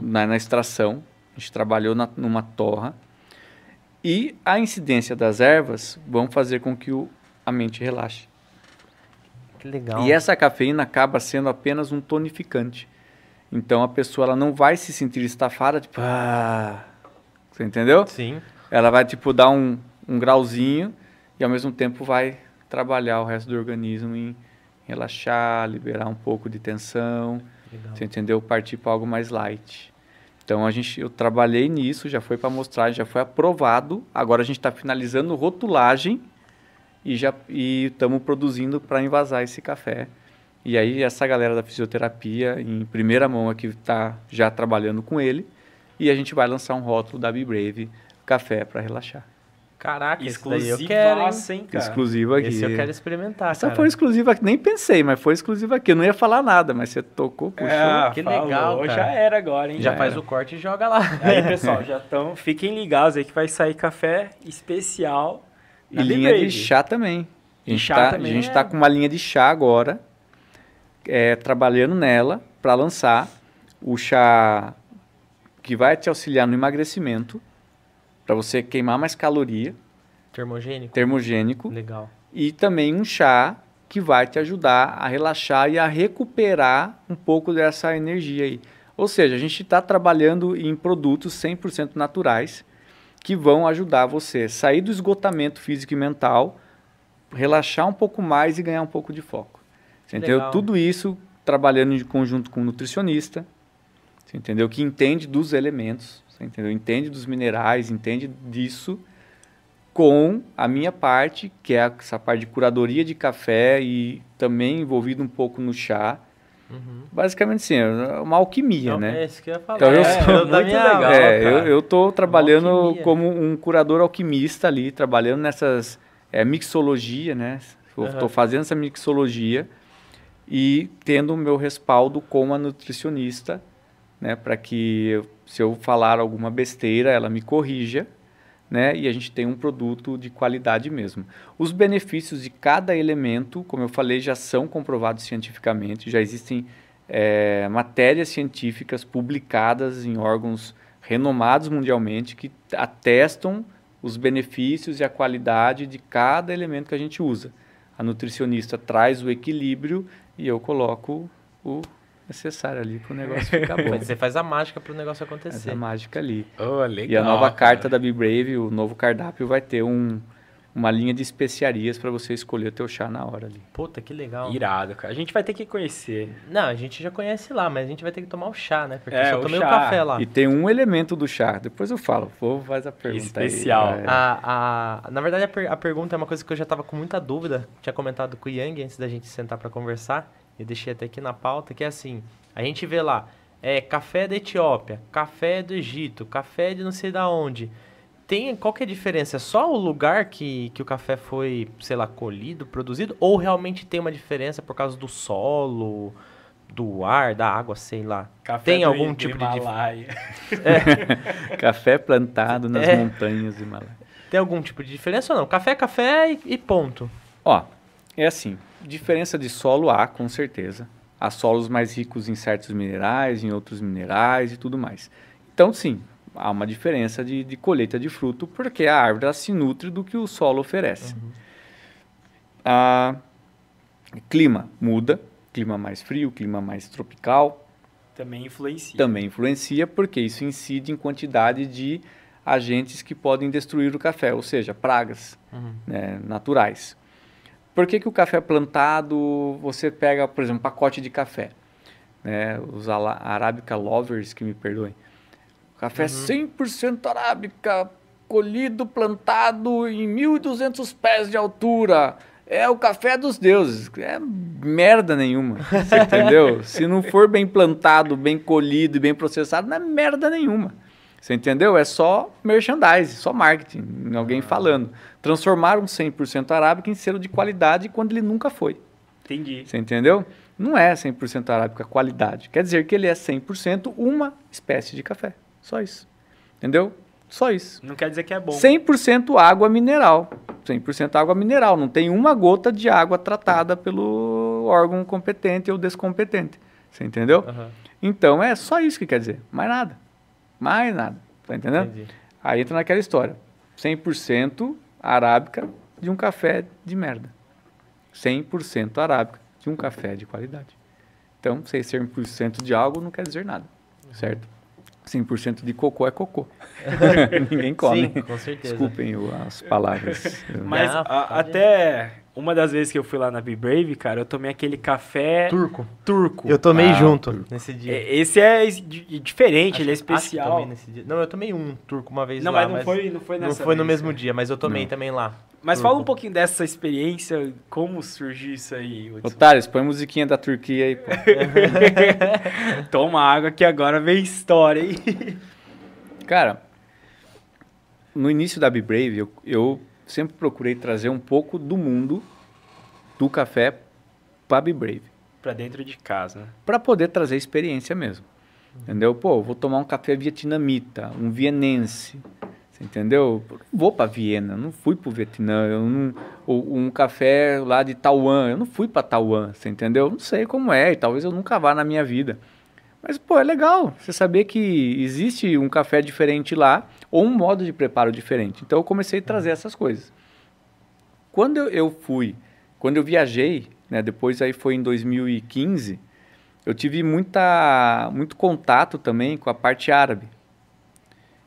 na, na extração. A gente trabalhou na- numa torra. E a incidência das ervas vão fazer com que o, a mente relaxe. Que legal. E essa cafeína acaba sendo apenas um tonificante. Então a pessoa ela não vai se sentir estafada, tipo, ah, você entendeu? Sim. Ela vai tipo dar um, um grauzinho e ao mesmo tempo vai trabalhar o resto do organismo em relaxar, liberar um pouco de tensão, Legal. você entendeu? Partir para algo mais light. Então a gente, eu trabalhei nisso, já foi para mostrar, já foi aprovado. Agora a gente está finalizando rotulagem e já e estamos produzindo para envasar esse café. E aí essa galera da fisioterapia em primeira mão aqui está já trabalhando com ele e a gente vai lançar um rótulo da Be Brave café para relaxar. Caraca, daí eu quero, hein? Hein, cara? Exclusivo aqui. Esse eu quero experimentar, Essa cara. foi exclusiva aqui, nem pensei, mas foi exclusiva aqui. Eu não ia falar nada, mas você tocou, puxou. É, Que falou, legal, cara. Já era agora, hein? Já Já faz o corte e joga lá. Aí, pessoal, já estão. Fiquem ligados aí que vai sair café especial. E linha de Brave. chá também. A De gente, chá tá, também, a gente é. tá com uma linha de chá agora, é, trabalhando nela para lançar o chá que vai te auxiliar no emagrecimento, para você queimar mais caloria, Termogênico. termogênico, Legal. e também um chá que vai te ajudar a relaxar e a recuperar um pouco dessa energia aí. Ou seja, a gente está trabalhando em produtos 100% naturais que vão ajudar você a sair do esgotamento físico e mental, relaxar um pouco mais e ganhar um pouco de foco. Você entendeu? Legal. Tudo isso trabalhando em conjunto com um nutricionista, você entendeu? Que entende dos elementos, você entendeu? Entende dos minerais, entende disso com a minha parte, que é essa parte de curadoria de café e também envolvido um pouco no chá. Uhum. Basicamente, sim, é uma alquimia, Não, né? É isso que eu ia falar. Então, eu É, sou da muito legal. é, eu, eu tô trabalhando alquimia. como um curador alquimista ali, trabalhando nessas é, mixologia, né? Aham. tô fazendo essa mixologia e tendo o meu respaldo com a nutricionista, né? Para que eu- se eu falar alguma besteira, ela me corrija, né? E a gente tem um produto de qualidade mesmo. Os benefícios de cada elemento, como eu falei, já são comprovados cientificamente, já existem é, matérias científicas publicadas em órgãos renomados mundialmente que atestam os benefícios e a qualidade de cada elemento que a gente usa. A nutricionista traz o equilíbrio e eu coloco o necessário ali para o negócio ficar bom. Você faz a mágica pro negócio Essa acontecer. mágica ali. Oh, legal, E a nova cara. carta da Be Brave, o novo cardápio, vai ter um, uma linha de especiarias para você escolher o teu chá na hora ali. Puta, que legal. Irado, cara. A gente vai ter que conhecer. Não, a gente já conhece lá, mas a gente vai ter que tomar o chá, né? Porque É, eu só o tomei chá. o café lá. E tem um elemento do chá, depois eu falo, vou faz a pergunta aí. Especial. É. A, a, na verdade, a, per- a pergunta é uma coisa que eu já tava com muita dúvida. Tinha comentado com o Yang antes da gente sentar para conversar. Eu deixei até aqui na pauta, que é assim: a gente vê lá, é café da Etiópia, café do Egito, café de não sei da onde. Tem, qual que é a diferença? É só o lugar que, que o café foi, sei lá, colhido, produzido? Ou realmente tem uma diferença por causa do solo, do ar, da água, sei lá? Café Tem do algum tipo de dif- Himalaia. Café plantado nas É. montanhas de Himalaia. Tem algum tipo de diferença ou não? Café é café e, e ponto. Ó, é assim, diferença de solo há, com certeza. Há solos mais ricos em certos minerais, em outros minerais e tudo mais. Então, sim, há uma diferença de, de colheita de fruto, porque a árvore se nutre do que o solo oferece. Ah, clima muda, clima mais frio, clima mais tropical, Também influencia. também influencia, porque isso incide em quantidade de agentes que podem destruir o café, ou seja, pragas né, naturais. Por que, que o café plantado, você pega, por exemplo, um pacote de café? Né, os Arabica lovers, que me perdoem. Café 100% arábica, colhido, plantado em 1.200 pés de altura. É o café dos deuses. É merda nenhuma, você entendeu? Se não for bem plantado, bem colhido e bem processado, não é merda nenhuma. Você entendeu? É só merchandise, só marketing, alguém falando. Transformaram 100% arábica em selo de qualidade quando ele nunca foi. Entendi. Você entendeu? Não é 100% arábica qualidade. Quer dizer que ele é 100% uma espécie de café. Só isso. Entendeu? Só isso. Não quer dizer que é bom. 100% água mineral. 100% água mineral. Não tem uma gota de água tratada pelo órgão competente ou descompetente. Você entendeu? Aham. Então é só isso que quer dizer. Mais nada. Mais nada. Tá entendendo? Entendi. Aí entra naquela história. 100% arábica de um café de merda. 100% arábica de um café de qualidade. Então, ser 100% de algo não quer dizer nada, certo? 100% de cocô é cocô. Ninguém come. Sim, com certeza. Desculpem as palavras. Mas Não, a- até uma das vezes que eu fui lá na Be Brave, cara, eu tomei aquele café Turco. turco. Eu tomei Ah, junto turco. nesse dia. É, Esse é di- diferente, Acho- ele é acho que especial. tomei nesse dia. Não, eu tomei um turco uma vez Não, lá. mas não foi, não foi não nessa foi no vez, mesmo cara. dia, mas eu tomei Não. também lá. Mas Turco. fala um pouquinho dessa experiência, como surgiu isso aí, Hudson. Otários, põe a musiquinha da Turquia aí. pô. Toma água que agora vem história, hein? Cara, no início da Be Brave, eu, eu sempre procurei trazer um pouco do mundo do café para Be Brave. pra dentro de casa, né? para poder trazer experiência mesmo. Entendeu? Pô, vou tomar um café vietnamita, um vienense. Entendeu? Eu Vou para Viena, não fui para o Vietnã. Eu não, ou um café lá de Taiwan, eu não fui para Taiwan. Você entendeu? Eu Não sei como é e talvez eu nunca vá na minha vida. Mas, pô, é legal você saber que existe um café diferente lá ou um modo de preparo diferente. Então eu comecei a trazer essas coisas. Quando eu, fui, quando eu viajei, né, depois aí foi em 2015, eu tive muita, muito contato também com a parte árabe.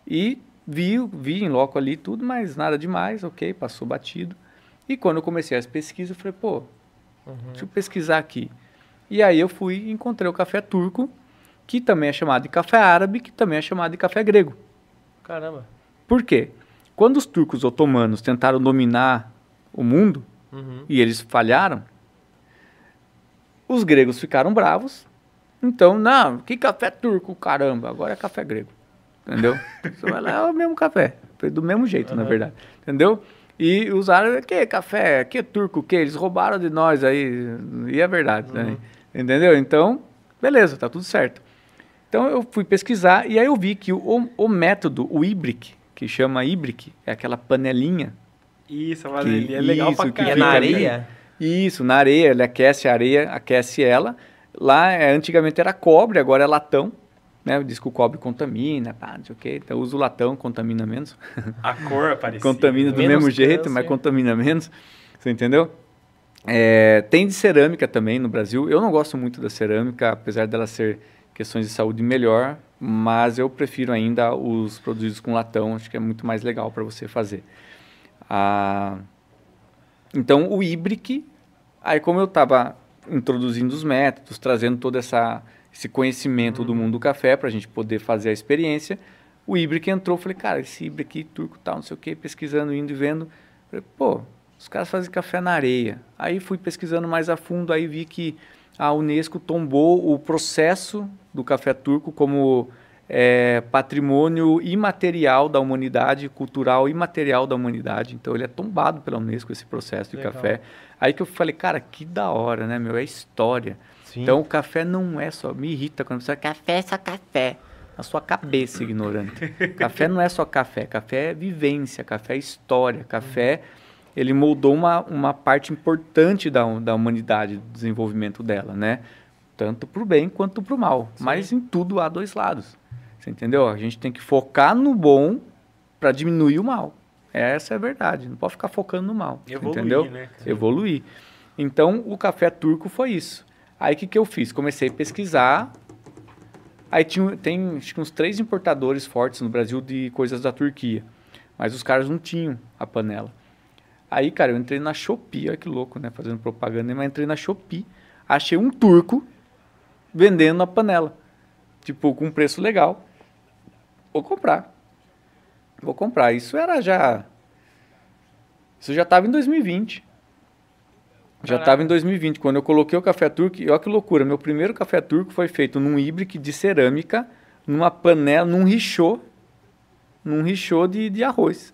E vi, vi em loco ali tudo, mas nada demais, ok, passou batido. E quando eu comecei as pesquisas, eu falei, pô, deixa eu pesquisar aqui. E aí eu fui e encontrei o café turco, que também é chamado de café árabe, que também é chamado de café grego. Caramba. Por quê? Quando os turcos otomanos tentaram dominar o mundo, Uhum. e eles falharam, os gregos ficaram bravos. Então, não, que café turco, caramba, agora é café grego. Entendeu? Você vai lá, é o mesmo café, do mesmo jeito, na Aham. verdade. Entendeu? E os árabes, que café, que turco, que eles roubaram de nós aí, e é verdade, né? Entendeu? Então, beleza, tá tudo certo. Então eu fui pesquisar e aí eu vi que o, o método, o Ibrick, que chama Ibrick, é aquela panelinha Isso, a é Que- legal isso, pra que E é caramba. na areia? Isso, na areia, ele aquece a areia, aquece ela. Lá, é, antigamente era cobre, agora é latão. Né? Diz que o cobre contamina, pá, não sei o quê. Então usa o latão, contamina menos. A cor é parecida. contamina do Menos mesmo jeito, câncer. mas contamina menos. Você entendeu? É, tem de cerâmica também no Brasil. Eu não gosto muito da cerâmica, apesar dela ser questões de saúde melhor, mas eu prefiro ainda os produzidos com latão, acho que é muito mais legal para você fazer. Ah, então, o Ibrick, aí como eu estava introduzindo os métodos, trazendo todo essa, esse conhecimento do mundo do café para a gente poder fazer a experiência, o Ibrick entrou, falei, cara, esse Ibrick turco tal, não sei o que, pesquisando, indo e vendo, falei, pô, os caras fazem café na areia. Aí fui pesquisando mais a fundo, aí vi que a Unesco tombou o processo do café turco como é, patrimônio imaterial da humanidade, cultural imaterial da humanidade. Então ele é tombado pela Unesco esse processo de Legal. café. Aí que eu falei, cara, que da hora, né, meu? É história. Sim. Então o café não é só. Me irrita quando você café é só café. Na sua cabeça, ignorante. café não é só café. Café é vivência, café é história. Café, ele moldou uma, uma parte importante da, da humanidade, do desenvolvimento dela, né? Tanto para o bem quanto para o mal. Mas em tudo há dois lados. Você entendeu? A gente tem que focar no bom para diminuir o mal. Essa é a verdade. Não pode ficar focando no mal. Evoluir, entendeu? né? Evoluir. Então, o café turco foi isso. Aí, o que, que eu fiz? Comecei a pesquisar. Aí, tinha, tem acho que uns três importadores fortes no Brasil de coisas da Turquia. Mas os caras não tinham a panela. Aí, cara, eu entrei na Shopee. Olha que louco, né? Fazendo propaganda. Mas entrei na Shopee. Achei um turco vendendo a panela. Tipo, com um preço legal. Vou comprar. Vou comprar. Isso era já... Isso já estava em 2020. Já estava em 2020, quando eu coloquei o café turco. E olha que loucura, meu primeiro café turco foi feito num híbrido de cerâmica, numa panela, num richô, num richô de, de arroz.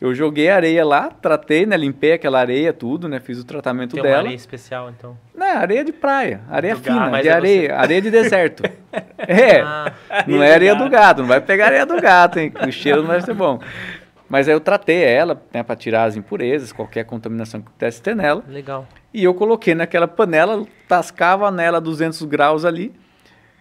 Eu joguei areia lá, tratei, né? Limpei aquela areia, tudo, né? Fiz o tratamento Tem dela. uma areia especial, então. Não, é areia de praia, areia Do fina, de é areia, areia de deserto. é, Ah, não é areia do gato, não vai pegar areia do gato, hein? O cheiro não vai ser bom. Mas aí eu tratei ela, né, para tirar as impurezas, qualquer contaminação que pudesse ter nela. legal. E eu coloquei naquela panela, tascava nela 200 graus ali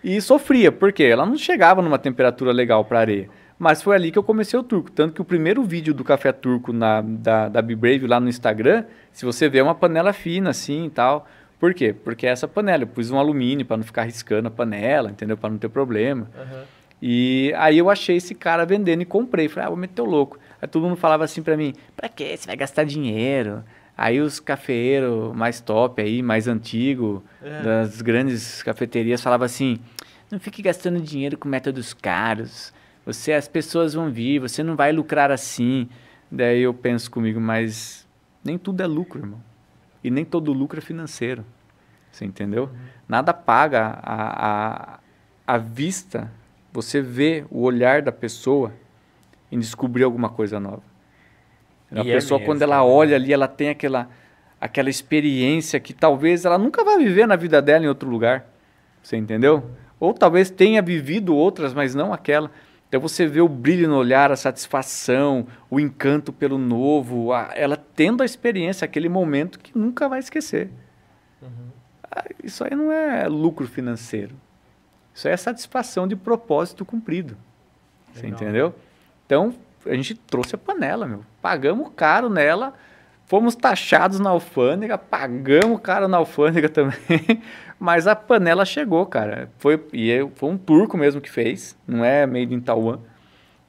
e sofria. Por quê? Ela não chegava numa temperatura legal para areia. Mas foi ali que eu comecei o turco. Tanto que o primeiro vídeo do café turco na, da, da Be Brave lá no Instagram, se você vê, é uma panela fina assim e tal. Por quê? Porque é essa panela. Eu pus um alumínio para não ficar riscando a panela, entendeu? Para não ter problema. Aham. E aí eu achei esse cara vendendo e comprei. Falei, ah, vou meter o louco. Aí todo mundo falava assim pra mim, pra quê? Você vai gastar dinheiro. Aí os cafeeiros mais top aí, mais antigo, É. das grandes cafeterias, falavam assim, não fique gastando dinheiro com métodos caros. Você, as pessoas vão vir, você não vai lucrar assim. Daí eu penso comigo, mas nem tudo é lucro, irmão. E nem todo lucro é financeiro. Você entendeu? Nada paga a, a, a vista, você vê o olhar da pessoa em descobrir alguma coisa nova. A E é pessoa, mesmo, quando ela né? olha ali, ela tem aquela, aquela experiência que talvez ela nunca vai viver na vida dela em outro lugar. Você entendeu? Ou talvez tenha vivido outras, mas não aquela. Então você vê o brilho no olhar, a satisfação, o encanto pelo novo, a- ela tendo a experiência, aquele momento que nunca vai esquecer. Ah, Isso aí não é lucro financeiro. Isso aí é satisfação de propósito cumprido. Você Legal. entendeu? Então, a gente trouxe a panela, meu. Pagamos caro nela, fomos taxados na alfândega, pagamos caro na alfândega também, mas a panela chegou, cara. Foi, e eu, foi um turco mesmo que fez, não é made in Taiwan.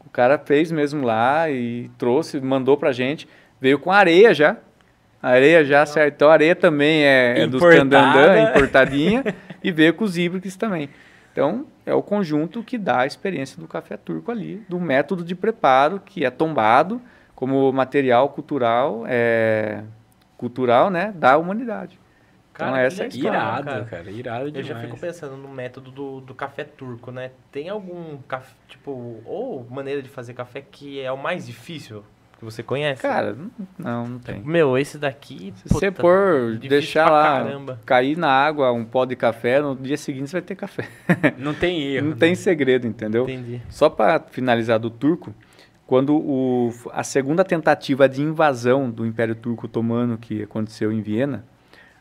O cara fez mesmo lá e trouxe, mandou pra gente, veio com areia já. Areia já, certo? Então, a areia também é, é dos. Tandandã, importadinha, e veio com os híbridos também. Então, é o conjunto que dá a experiência do café turco ali, do método de preparo que é tombado como material cultural, é, cultural, né, da humanidade. Então, Cara, essa é Irado, cara. cara. Irado Eu demais. já fico pensando no método do, do café turco, né? Tem algum café, tipo, ou maneira de fazer café que é o mais difícil que você conhece? Cara, não, não tem. Meu, esse daqui. Se você puta, for difícil deixar lá, caramba. cair na água um pó de café, no dia seguinte você vai ter café. Não tem erro. Não né? tem segredo, entendeu? Entendi. Só para finalizar do turco, quando o, a segunda tentativa de invasão do Império Turco Otomano que aconteceu em Viena,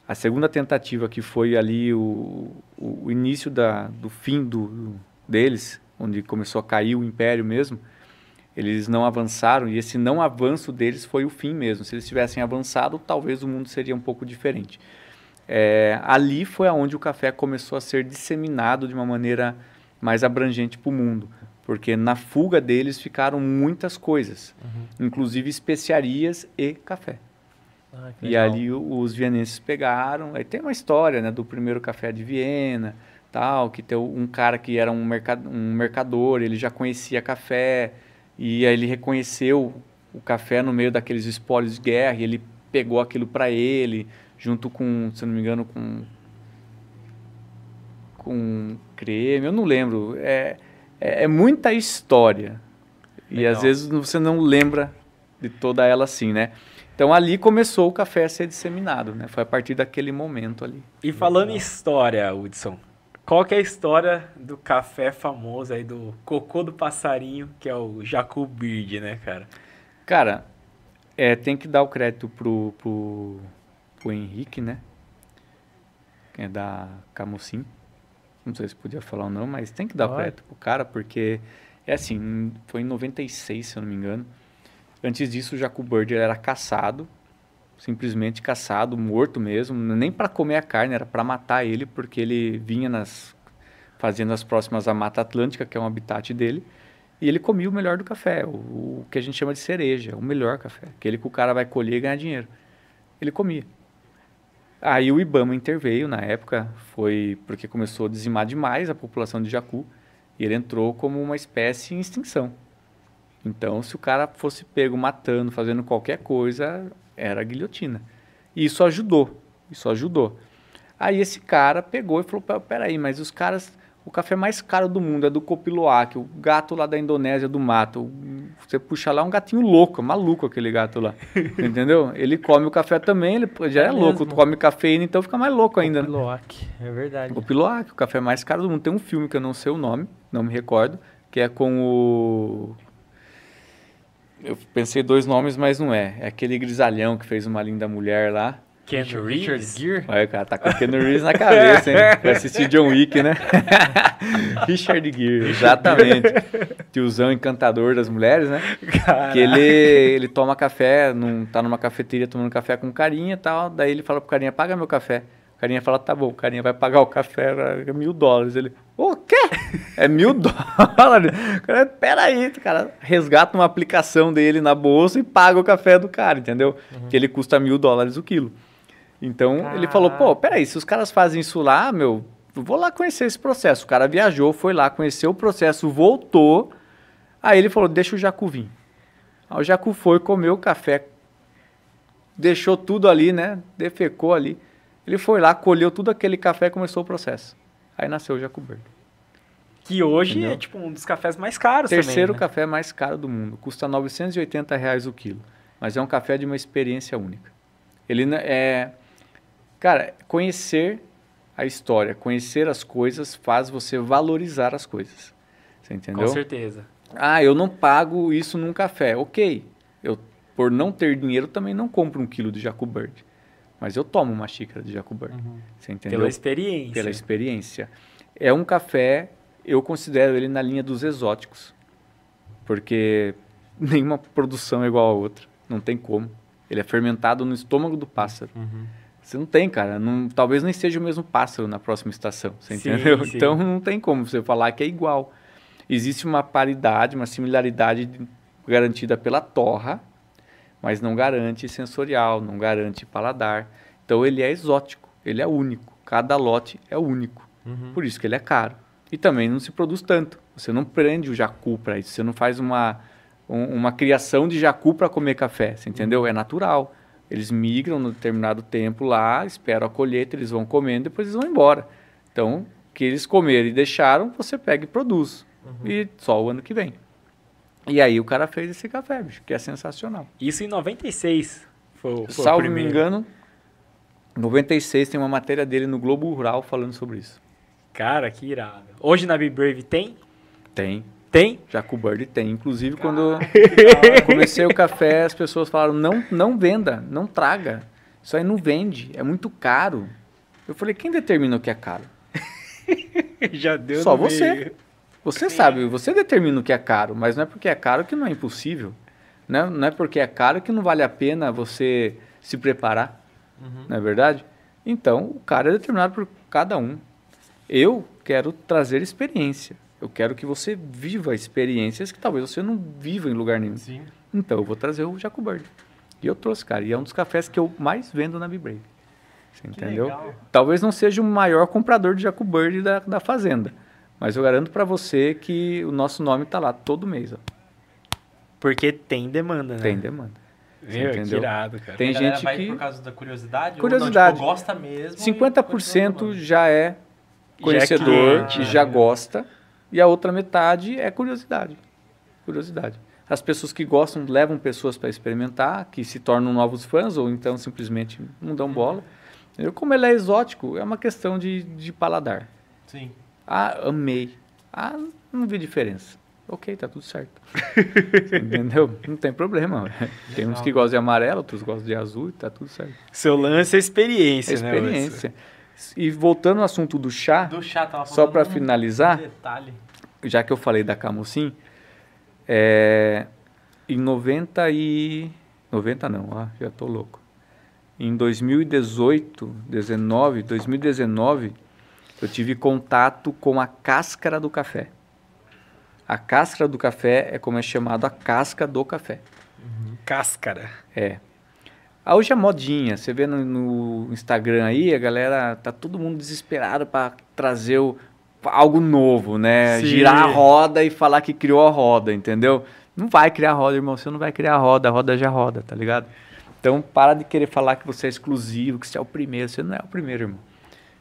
a segunda tentativa que foi ali o, o, início da, do fim do, do- deles, onde começou a cair o Império mesmo, eles não avançaram e esse não avanço deles foi o fim mesmo. Se eles tivessem avançado, talvez o mundo seria um pouco diferente. É, ali foi aonde o café começou a ser disseminado de uma maneira mais abrangente para o mundo, porque na fuga deles ficaram muitas coisas, inclusive especiarias e café. Ah, E legal. ali os vienenses pegaram. Aí tem uma história, né, do primeiro café de Viena, tal, que tem um cara que era um, mercad um mercador, ele já conhecia café e aí ele reconheceu o café no meio daqueles espólios de guerra e ele pegou aquilo para ele, junto com, se não me engano, com com creme, eu não lembro. É, é, é muita história. E Legal. às vezes você não lembra de toda ela assim, né? Então ali começou o café a ser disseminado, né? Foi a partir daquele momento ali. E falando em história, Hudson, qual que é a história do café famoso aí, do cocô do passarinho, que é o Jacu Bird, né, cara? Cara, é, tem que dar o crédito pro, pro, pro Henrique, né? Que é da Camusim. Não sei se podia falar ou não, mas tem que dar o Pode. crédito pro cara, porque é assim, foi em 96, se eu não me engano. Antes disso, o Jacu Bird era caçado, simplesmente caçado, morto mesmo, nem para comer a carne, era para matar ele, porque ele vinha nas fazendas próximas à Mata Atlântica, que é um habitat dele, e ele comia o melhor do café, o, o que a gente chama de cereja, o melhor café, aquele que o cara vai colher e ganhar dinheiro. Ele comia. Aí o Ibama interveio na época, foi porque começou a dizimar demais a população de jacu, e ele entrou como uma espécie em extinção. Então, se o cara fosse pego matando, fazendo qualquer coisa, era guilhotina. E isso ajudou, isso ajudou. Aí esse cara pegou e falou, "Pera- peraí, mas os caras O café mais caro do mundo é do Copiloac, o gato lá da Indonésia do mato. Você puxa lá um gatinho louco, maluco aquele gato lá. entendeu? Ele come o café também, ele já é, é louco, come cafeína, então fica mais louco ainda. Copiloac, né? é verdade. Copiloac, o café mais caro do mundo. Tem um filme que eu não sei o nome, não me recordo, que é com o eu pensei dois nomes, mas não é. É aquele grisalhão que fez uma linda mulher lá. Ken Reeves? Gear? Olha, cara, tá com o Ken Reeves na cabeça, hein? Vai assistir John Wick, né? Richard Gere, exatamente. Tiozão encantador das mulheres, né? Caraca. Que ele, ele toma café, num, tá numa cafeteria tomando café com carinha e tal. Daí ele fala pro carinha, paga meu café. O carinha fala, tá bom, o carinha vai pagar o café, é mil dólares. Ele, o quê? É mil dólares? Cara, peraí, cara, resgata uma aplicação dele na bolsa e paga o café do cara, entendeu? Uhum. Que ele custa mil dólares o quilo. Então, Caraca. ele falou, pô, peraí, se os caras fazem isso lá, meu, vou lá conhecer esse processo. O cara viajou, foi lá, conheceu o processo, voltou. Aí ele falou, deixa o Jacu vir. Aí o Jacu foi, comeu o café, deixou tudo ali, né? Defecou ali. Ele foi lá, colheu tudo aquele café e começou o processo. Aí nasceu o Jacuberto. Que hoje Entendeu? é tipo um dos cafés mais caros Terceiro também, né? café mais caro do mundo. Custa 980 reais o quilo. Mas é um café de uma experiência única. Ele é... Cara, conhecer a história, conhecer as coisas faz você valorizar as coisas. Você entendeu? Com certeza. Ah, eu não pago isso num café. Ok. Eu, por não ter dinheiro, também não compro um quilo de Jacobird. Mas eu tomo uma xícara de Jacobird. Uhum. Você entendeu? Pela experiência. Pela experiência. É um café, eu considero ele na linha dos exóticos. Porque nenhuma produção é igual a outra. Não tem como. Ele é fermentado no estômago do pássaro. Uhum. Você não tem, cara. Não, talvez nem seja o mesmo pássaro na próxima estação. Você sim, entendeu? Sim. Então não tem como você falar que é igual. Existe uma paridade, uma similaridade garantida pela torra, mas não garante sensorial, não garante paladar. Então ele é exótico, ele é único. Cada lote é único. Uhum. Por isso que ele é caro. E também não se produz tanto. Você não prende o jacu para isso. Você não faz uma, um, uma criação de jacu para comer café. Você entendeu? Uhum. É natural. Eles migram num determinado tempo lá, esperam a colheita, eles vão comendo, depois eles vão embora. Então, que eles comeram e deixaram, você pega e produz. Uhum. E só o ano que vem. E aí o cara fez esse café, bicho, que é sensacional. Isso em 96 foi, foi Salvo me engano, 96 tem uma matéria dele no Globo Rural falando sobre isso. Cara, que irado. Hoje na Be Brave tem? Tem. Tem? Jacu Bird tem. Inclusive, Cara, quando eu comecei o café, as pessoas falaram, não, não venda, não traga. Isso aí não vende, é muito caro. Eu falei, quem determina o que é caro? Já deu Só você. Meio. Você Sim. sabe, você determina o que é caro, mas não é porque é caro que não é impossível. Né? Não é porque é caro que não vale a pena você se preparar. Uhum. Não é verdade? Então, o cara é determinado por cada um. Eu quero trazer experiência. Eu quero que você viva experiências que talvez você não viva em lugar nenhum. Sim. Então, eu vou trazer o Jacobird. E eu trouxe, cara. E é um dos cafés que eu mais vendo na Bibrave. Você entendeu? Legal. Talvez não seja o maior comprador de Jacobird da, da fazenda. Mas eu garanto para você que o nosso nome está lá todo mês. Ó. Porque tem demanda, né? Tem demanda. Meu, entendeu? que irado, cara. Tem gente vai que por causa da curiosidade, curiosidade. Ou não, tipo, gosta mesmo. 50% já é conhecedor, já, é já gosta, e a outra metade é curiosidade. Curiosidade. As pessoas que gostam levam pessoas para experimentar, que se tornam novos fãs ou então simplesmente não dão bola. Entendeu? Como ele é exótico, é uma questão de, de paladar. Sim. Ah, amei. Ah, não vi diferença. Ok, tá tudo certo. Entendeu? Não tem problema. Legal. Tem uns que gostam de amarelo, outros gostam de azul e tá tudo certo. Seu lance é experiência, é né? Experiência. E voltando ao assunto do chá, do chá tava só para um finalizar, detalhe. já que eu falei da Camusim, é, em 90 e... 90 não, ah, já tô louco. Em 2018, 19, 2019 eu tive contato com a cáscara do café. A cáscara do café é como é chamado a casca do café. Uhum. Cáscara. É. Hoje é modinha. Você vê no, no, Instagram aí, a galera tá todo mundo desesperado para trazer o, algo novo, né? Sim. Girar a roda e falar que criou a roda, entendeu? Não vai criar a roda, irmão. Você não vai criar a roda, a roda já roda, tá ligado? Então, para de querer falar que você é exclusivo, que você é o primeiro. Você não é o primeiro, irmão.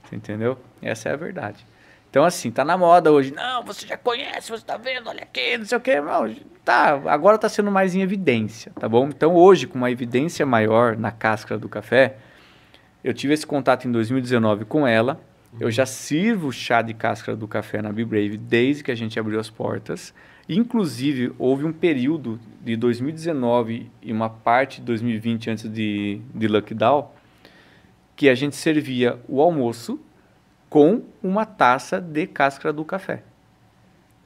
Você entendeu? Essa é a verdade. Então, assim, tá na moda hoje. Não, você já conhece, você tá vendo, olha aqui, não sei o quê. Não, tá, agora tá sendo mais em evidência, tá bom? Então, hoje, com uma evidência maior na cáscara do café, eu tive esse contato em 2019 com ela. Eu já sirvo chá de cáscara do café na Brave desde que a gente abriu as portas. Inclusive, houve um período de 2019 e uma parte de 2020 antes de, de lockdown que a gente servia o almoço com uma taça de cáscara do café.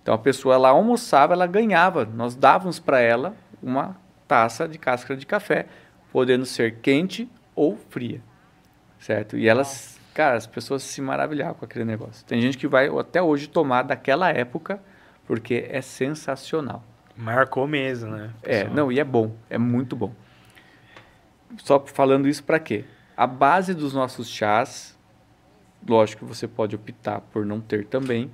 Então a pessoa lá almoçava, ela ganhava. Nós dávamos para ela uma taça de cáscara de café, podendo ser quente ou fria. Certo? E elas, cara, as pessoas se maravilhavam com aquele negócio. Tem gente que vai até hoje tomar daquela época porque é sensacional. Marcou mesmo, né? É, não, e é bom, é muito bom. Só falando isso para quê? A base dos nossos chás, lógico que você pode optar por não ter também,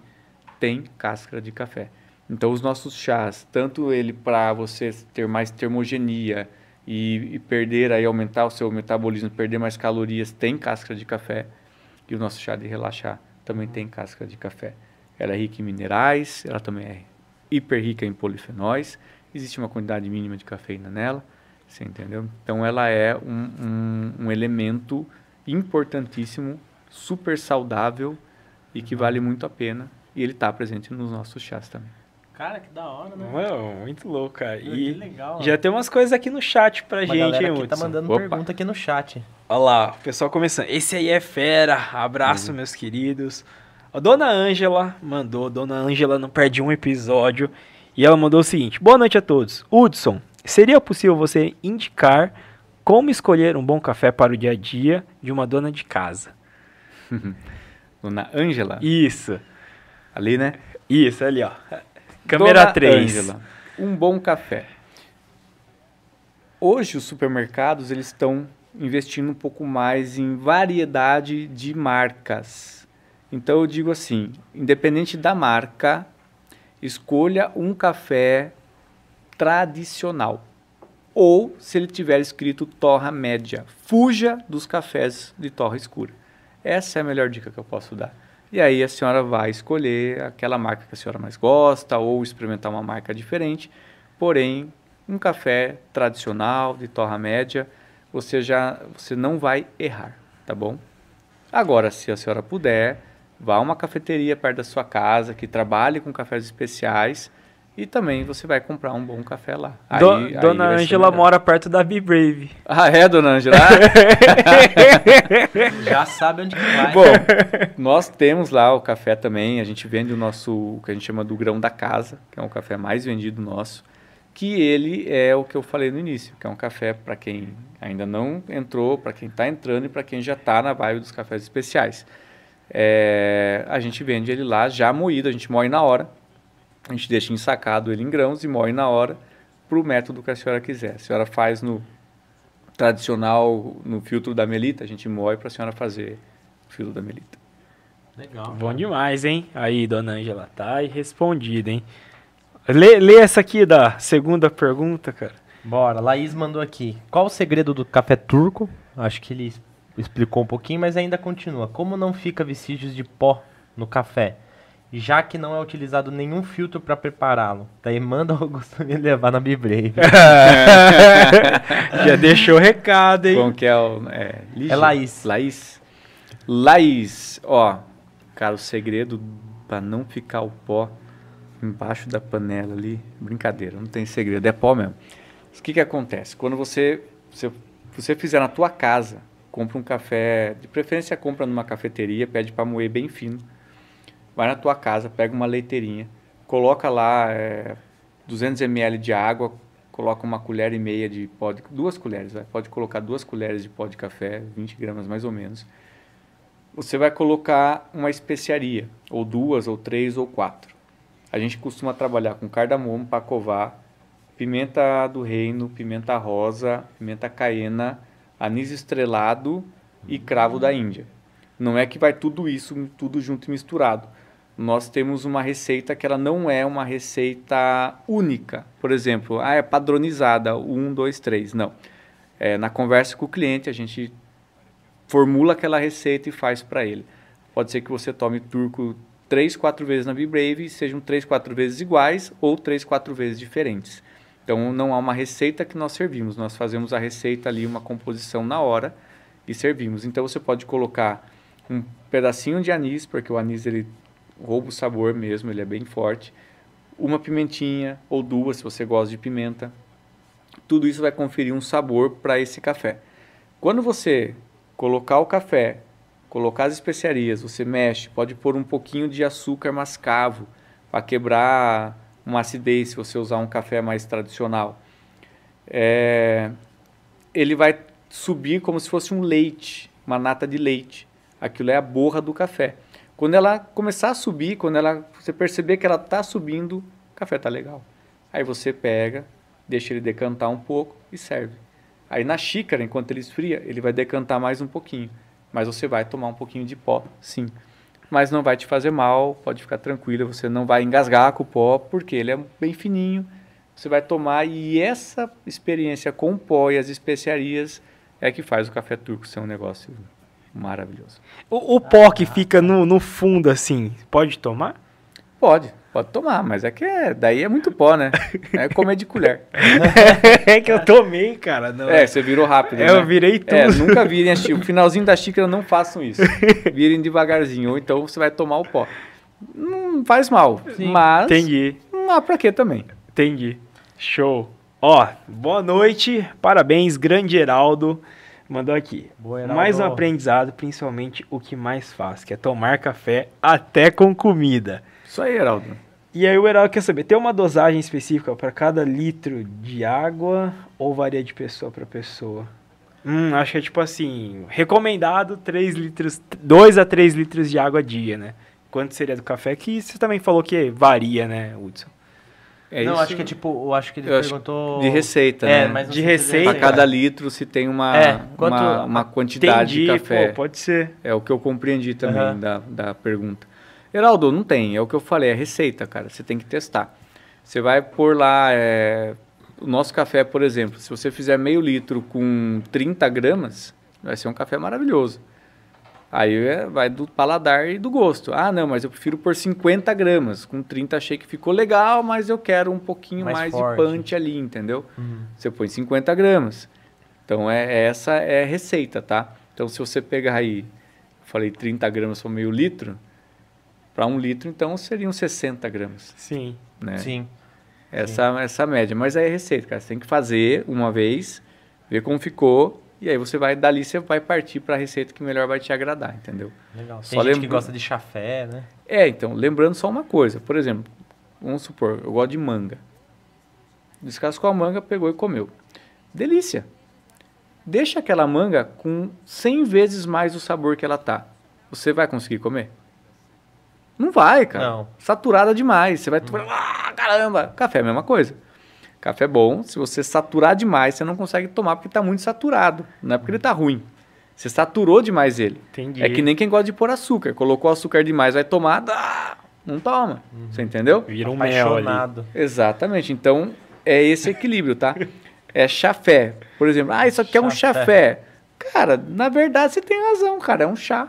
tem cáscara de café. Então os nossos chás, tanto ele para você ter mais termogenia e, e, perder aí aumentar o seu metabolismo, perder mais calorias, tem cáscara de café. E o nosso chá de relaxar também tem cáscara de café. Ela é rica em minerais, ela também é hiper rica em polifenóis. Existe uma quantidade mínima de cafeína nela, você entendeu? Então ela é um, um, um elemento importantíssimo, super saudável e que vale muito a pena. E ele está presente nos nossos chás também. Cara, que da hora, né? Mano, muito louco, cara. E legal, já tem umas coisas aqui no chat pra Uma gente, hein, tá Hudson? mandando Opa. pergunta aqui no chat. Olha lá, o pessoal começando. Esse aí é fera. Abraço, meus queridos. A dona Ângela mandou. Dona Ângela não perde um episódio. E ela mandou o seguinte: Boa noite a todos. Hudson, seria possível você indicar como escolher um bom café para o dia a dia de uma dona de casa? Dona Ângela, Isso, ali, né? isso, ali, ó. Câmera Dona 3. Ângela, um bom café. Hoje os supermercados eles estão investindo um pouco mais em variedade de marcas. Então eu digo assim, independente da marca, escolha um café tradicional. Ou se ele tiver escrito torra média, fuja dos cafés de torra escura. Essa é a melhor dica que eu posso dar. E aí a senhora vai escolher aquela marca que a senhora mais gosta ou experimentar uma marca diferente. Porém, um café tradicional de torra média, você já você não vai errar, tá bom? Agora, se a senhora puder, vá a uma cafeteria perto da sua casa que trabalhe com cafés especiais e também você vai comprar um bom café lá. Aí- Do- aí dona Ângela mora perto da Be Brave. Ah, é, dona Ângela? Já sabe onde que vai. Bom, nós temos lá o café também, a gente vende o nosso, o que a gente chama do grão da casa, que é um café mais vendido nosso, que ele é o que eu falei no início, que é um café para quem ainda não entrou, para quem está entrando e para quem já está na vibe dos cafés especiais. É, a gente vende ele lá já moído, a gente moe na hora, a gente deixa ensacado ele em grãos e moe na hora para o método que a senhora quiser. A senhora faz no tradicional, no filtro da melita, a gente moe para a senhora fazer o filtro da melita. Legal. Bom demais, hein? Aí, dona Ângela, tá aí respondida, hein? Lê, lê essa aqui da segunda pergunta, cara. Bora, Laís mandou aqui. Qual o segredo do café turco? Acho que ele explicou um pouquinho, mas ainda continua. Como não fica vestígios de pó no café? Já que não é utilizado nenhum filtro para prepará-lo. Daí manda o Augusto me levar na Bibrave. Já deixou o recado, hein? Como que é o... É, Lígia? É Laís. Laís. Laís, ó, cara, o segredo para não ficar o pó embaixo da panela ali, brincadeira, não tem segredo, é pó mesmo. O que que acontece? Quando você, você, você fizer na tua casa, compra um café, de preferência compra numa cafeteria, pede para moer bem fino, vai na tua casa, pega uma leiteirinha, coloca lá é, 200 ml de água, coloca uma colher e meia de pó, de, duas colheres, vai, pode colocar duas colheres de pó de café, 20 gramas mais ou menos. Você vai colocar uma especiaria, ou duas, ou três, ou quatro. A gente costuma trabalhar com cardamomo, pacovar, pimenta do reino, pimenta rosa, pimenta caiena, anis estrelado e cravo da Índia. Não é que vai tudo isso, tudo junto e misturado. Nós temos uma receita que ela não é uma receita única. Por exemplo, ah, é padronizada, um, dois, três. Não. É, na conversa com o cliente, a gente formula aquela receita e faz para ele. Pode ser que você tome turco três, quatro vezes na B-Brave, sejam três, quatro vezes iguais ou três, quatro vezes diferentes. Então não há uma receita que nós servimos, nós fazemos a receita ali, uma composição na hora e servimos. Então você pode colocar um pedacinho de anis, porque o anis ele rouba o sabor mesmo, ele é bem forte. Uma pimentinha ou duas, se você gosta de pimenta. Tudo isso vai conferir um sabor para esse café. Quando você colocar o café, colocar as especiarias, você mexe, pode pôr um pouquinho de açúcar mascavo para quebrar uma acidez se você usar um café mais tradicional. É, ele vai subir como se fosse um leite, uma nata de leite. Aquilo é a borra do café. Quando ela começar a subir, quando ela, você perceber que ela está subindo, o café está legal. Aí você pega, deixa ele decantar um pouco e serve. Aí na xícara, enquanto ele esfria, ele vai decantar mais um pouquinho. Mas você vai tomar um pouquinho de pó, sim. Mas não vai te fazer mal, pode ficar tranquilo, você não vai engasgar com o pó, porque ele é bem fininho. Você vai tomar e essa experiência com o pó e as especiarias é que faz o café turco ser um negócio maravilhoso. O, o pó que fica no, no fundo, assim, pode tomar? Pode, pode tomar, mas é que é, daí é muito pó, né? É comer de colher. é que eu tomei, cara. Não. É, você virou rápido. É, né? eu virei tudo. É, nunca virem a xícara. O finalzinho da xícara não façam isso. Virem devagarzinho, ou então você vai tomar o pó. Não faz mal, Sim. mas Entendi, não há pra quê também. entendi. Show. Ó, boa noite, parabéns, grande Heraldo. Mandou aqui. Boa, mais um aprendizado, principalmente o que mais faz, que é tomar café até com comida. Isso aí, Heraldo. E aí o Heraldo quer saber, tem uma dosagem específica para cada litro de água ou varia de pessoa para pessoa? Hum, acho que é tipo assim, recomendado 3 litros, 2 a 3 litros de água a dia, né? Quanto seria do café? Que você também falou que varia, né, Hudson? É não, isso acho que é tipo, eu acho que ele Eu acho perguntou... de receita, é, né? mas De receita. Para cada litro se tem uma, É, uma, uma quantidade Entendi, de café. pô, pode ser. É o que eu compreendi também Aham. da, da pergunta. Heraldo, não tem. É o que eu falei, é receita, cara. Você tem que testar. Você vai pôr lá. é, o nosso café, por exemplo, se você fizer meio litro com 30 gramas, vai ser um café maravilhoso. Aí é, vai do paladar e do gosto. Ah, não, mas eu prefiro por 50 gramas. Com 30 achei que ficou legal, mas eu quero um pouquinho Mais mais, forte. de punch ali, entendeu? Uhum. Você põe 50 gramas. Então, é, essa é a receita, tá? Então, se você pegar aí, falei 30 gramas por meio litro, para um litro, então, seriam 60 gramas, Sim. né? Sim. Essa, essa média. Mas aí é receita, cara. Você tem que fazer uma vez, ver como ficou, e aí você vai, dali você vai partir para a receita que melhor vai te agradar, entendeu? Legal. Só Tem gente que lembra- gosta de chafé, né? É, então, lembrando só uma coisa. Por exemplo, vamos supor, eu gosto de manga. Descascou a manga, pegou e comeu. Delícia. Deixa aquela manga com 100 vezes mais o sabor que ela tá. Você vai conseguir comer? Não vai, cara. Não. Saturada demais. Você vai... Ah, caramba! Café é a mesma coisa. Café é bom. Se você saturar demais, você não consegue tomar porque está muito saturado. Não é porque ele está ruim. Você saturou demais ele. Entendi. É que nem quem gosta de pôr açúcar. Colocou açúcar demais, vai tomar, dá, não toma. Você entendeu? Vira um mel ali. Apaixonado. Exatamente. Então, é esse equilíbrio, tá? É chafé. Por exemplo, ah, isso aqui é um Chafé. Cara, na verdade você tem razão, cara. É um chá.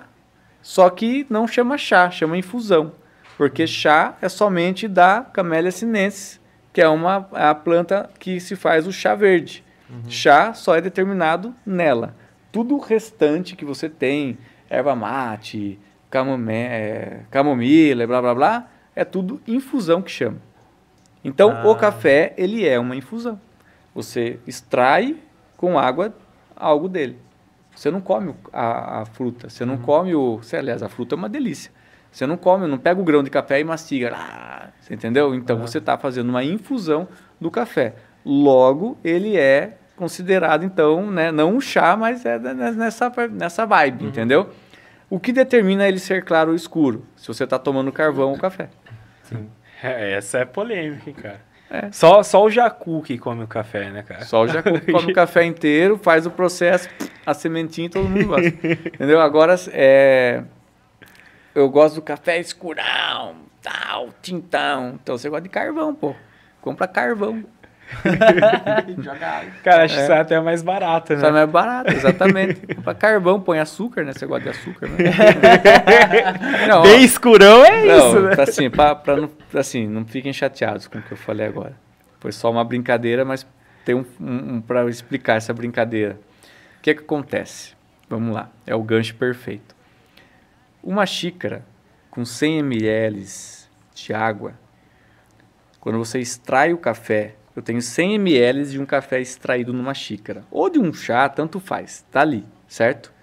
Só que não chama chá, chama infusão. Porque chá é somente da Camellia sinensis, que é uma a planta que se faz o chá verde. Chá só é determinado nela. Tudo o restante que você tem, erva mate, camomé, é, camomila, blá blá blá, é tudo infusão que chama. Então, Ah. o café, ele é uma infusão. Você extrai com água algo dele. Você não come a, a fruta, você não come o... Aliás, a fruta é uma delícia. Você não come, não pega o grão de café e mastiga. Ah, você entendeu? Então, Aham. você está fazendo uma infusão do café. Logo, ele é considerado, então, né, não um chá, mas é ne- nessa, nessa vibe, entendeu? O que determina ele ser claro ou escuro? Se você está tomando carvão ou café. É, essa é polêmica, hein, cara. É. Só, só o Jacu que come o café, né, cara? Só o jacu come o café inteiro, faz o processo, a sementinha e todo mundo gosta. Entendeu? Agora, é, eu gosto do café escurão, tal, tintão. Então você gosta de carvão, pô. Compra carvão. Joga água. Cara, acho que É. sai até mais barato, né? Sai mais barato, exatamente. Pra carvão, põe açúcar, né? Você gosta de açúcar, né? Não, ó, Bem escurão é não, isso, né? assim, pra, pra não, assim, não fiquem chateados com o que eu falei agora. Foi só uma brincadeira, mas tem um, um, um para explicar essa brincadeira. O que é que acontece? Vamos lá, é o gancho perfeito. Uma xícara com 100 ml de água, quando você extrai o café, eu tenho 100 ml de um café extraído numa xícara, ou de um chá, tanto faz, tá ali, certo?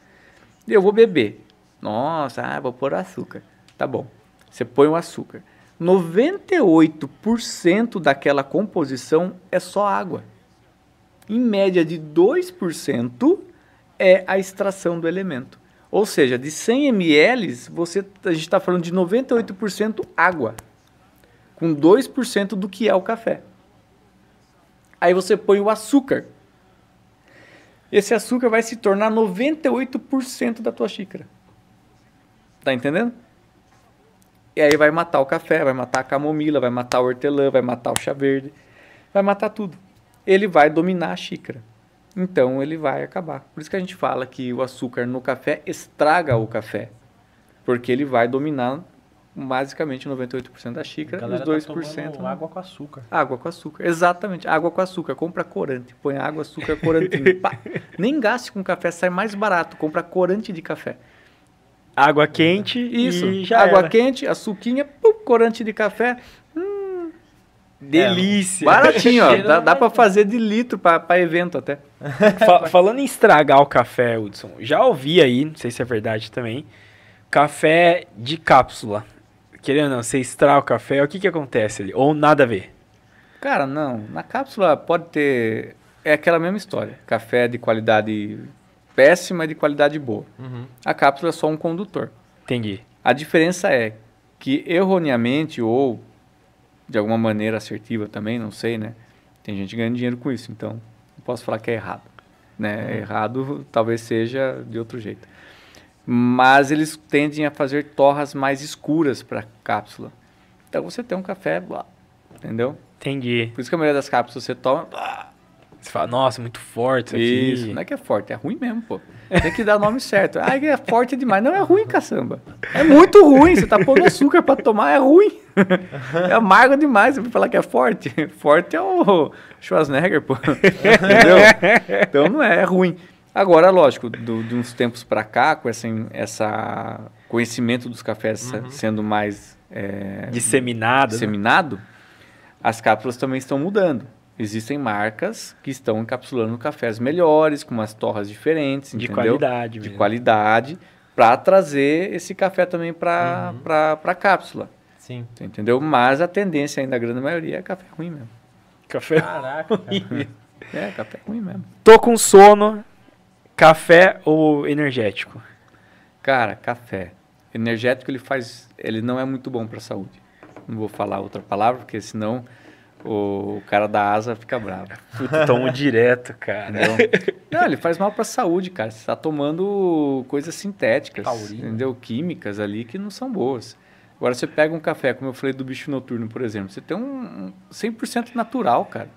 E eu vou beber. Nossa, ah, vou pôr açúcar. Tá bom. Você põe o açúcar. 98% daquela composição é só água. Em média de 2% é a extração do elemento. Ou seja, de 100 ml, você, a gente está falando de 98% água, com 2% do que é o café. Aí você põe o açúcar. Esse açúcar vai se tornar 98% da tua xícara. Tá entendendo? E aí vai matar o café, vai matar a camomila, vai matar o hortelã, vai matar o chá verde, vai matar tudo. Ele vai dominar a xícara. Então ele vai acabar. Por isso que a gente fala que o açúcar no café estraga o café. Porque ele vai dominar basicamente 98% da xícara, os 2% não. água com açúcar. Água com açúcar, exatamente. Água com açúcar. Compra corante. Põe água, açúcar, corantinho. Pá. Nem gaste com café, sai mais barato. Compra corante de café. Água quente Isso. e já água era. quente, açuquinha, pum, corante de café. Delícia. Baratinho, ó. Dá, dá pra fazer de litro pra, pra evento até. Fa- falando em estragar o café, Hudson, já ouvi aí, não sei se é verdade também, café de cápsula. Querendo ou não, você estraga o café, o que que acontece ali? Ou nada a ver? Cara, não. Na cápsula pode ter. É aquela mesma história. Café de qualidade péssima e de qualidade boa. Uhum. A cápsula é só um condutor. Entendi. A diferença é que erroneamente ou de alguma maneira assertiva também, não sei, né? Tem gente ganhando dinheiro com isso, então não posso falar que é errado. Né? Errado talvez seja de outro jeito. Mas eles tendem a fazer torras mais escuras para cápsula. Então você tem um café, blá, entendeu? Entendi. Por isso que a maioria das cápsulas você toma, blá, Você fala, nossa, muito forte isso aqui. isso, não é que é forte, é ruim mesmo, pô. Tem que dar o nome certo. Ah, é forte demais. Não é ruim, caçamba. É muito ruim. Você tá pondo açúcar pra tomar, é ruim. É amargo demais. Você vai falar que é forte. Forte é o Schwarzenegger, pô. Entendeu? Então não é, é ruim. Agora, lógico, do- de uns tempos pra cá, com essa, essa conhecimento dos cafés se- sendo mais é, Disseminado. né? disseminado, as cápsulas também estão mudando. Existem marcas que estão encapsulando cafés melhores, com umas torras diferentes, De entendeu? qualidade De mesmo. qualidade, para trazer esse café também para a cápsula, Sim. você entendeu? Mas a tendência ainda, a grande maioria, é café ruim mesmo. Café. Caraca. cara. É, café ruim mesmo. Tô com sono, café ou energético? Cara, café. Energético ele faz, ele não é muito bom para a saúde. Não vou falar outra palavra, porque senão o cara da asa fica bravo. Puta, tomo direto, cara. Entendeu? Não, ele faz mal para a saúde, cara. Você está tomando coisas sintéticas, Taurina. entendeu? Químicas ali que não são boas. Agora você pega um café, como eu falei do bicho noturno, por exemplo, você tem um um 100% natural, cara.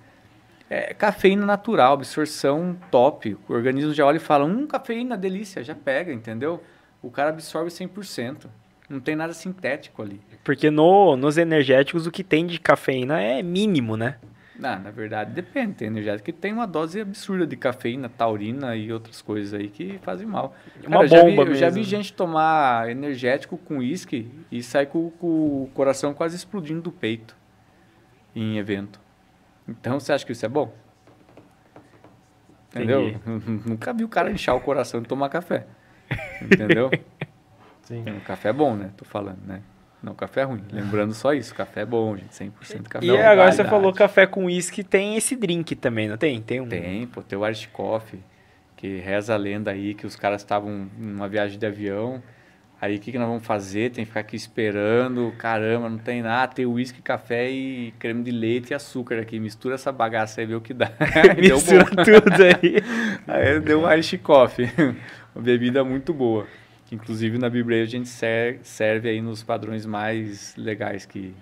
É cafeína natural, absorção top. O organismo já olha e fala, hum, cafeína, delícia, já pega, entendeu? O cara absorve 100%. Não tem nada sintético ali. Porque no, nos energéticos o que tem de cafeína é mínimo, né? Não, na verdade, depende. Tem energético que tem uma dose absurda de cafeína, taurina e outras coisas aí que fazem mal. Uma eu já vi- bomba Eu já vi mesmo. gente tomar energético com uísque e sair com, com o coração quase explodindo do peito em evento. Então, você acha que isso é bom? Entendeu? Nunca vi o cara inchar o coração e tomar café. Entendeu? Sim. O café é bom, né? Tô falando, né? Não, café é ruim. Lembrando só isso, café é bom, gente. 100% café. E Não, agora você qualidade. falou café com uísque, tem esse drink também, não tem? Tem um. Tem, pô, tem o Irish Coffee, que reza a lenda aí que os caras estavam numa viagem de avião. Aí o que, que nós vamos fazer? Tem que ficar aqui esperando. Caramba, não tem nada. Tem uísque, café e creme de leite e açúcar aqui. Mistura essa bagaça aí, vê o que dá. Mistura tudo aí. Aí deu um Irish Coffee. Uma bebida muito boa. Que, inclusive na Bíblia a gente ser- serve aí nos padrões mais legais que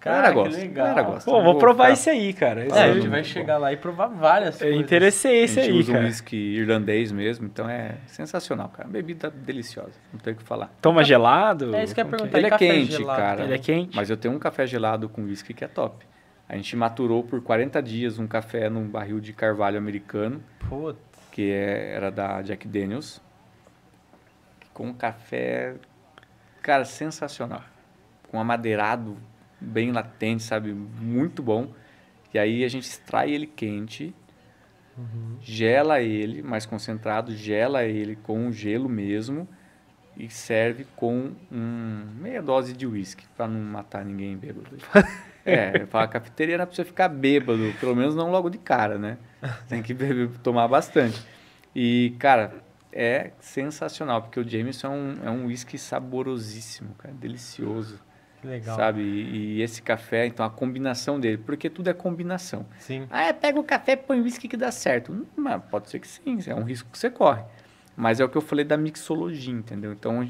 Galera que gosta. legal. Galera gosta. Pô, vou provar esse aí, cara. Esse É, a aí- gente vai chegar lá e provar várias É coisas. interessei esse a gente aí, usa um cara. whisky irlandês mesmo, então é sensacional, cara. Bebida deliciosa, não tem o que falar. Toma gelado? É isso que eu ia Como perguntar. Ele é quente, gelado? cara. Ele é quente? Mas eu tenho um café gelado com whisky que é top. A gente maturou por 40 dias um café num barril de carvalho americano, Putz. que é- era da Jack Daniels, com um café, cara, sensacional. Com amadeirado bem latente, sabe? Muito bom. E aí a gente extrai ele quente, gela ele mais concentrado, gela ele com gelo mesmo e serve com um, meia dose de uísque para não matar ninguém bêbado. É, a cafeteria pra você ficar bêbado, pelo menos não logo de cara, né? Tem que beber, tomar bastante. E, cara, é sensacional, porque o Jameson é um, é um whisky saborosíssimo, cara, delicioso, Que legal. sabe? E, e esse café, então, a combinação dele, porque tudo é combinação. Sim. Ah, é, pega o café e põe whisky que dá certo. Hum, Mas pode ser que sim, é um risco que você corre. Mas é o que eu falei da mixologia, entendeu? Então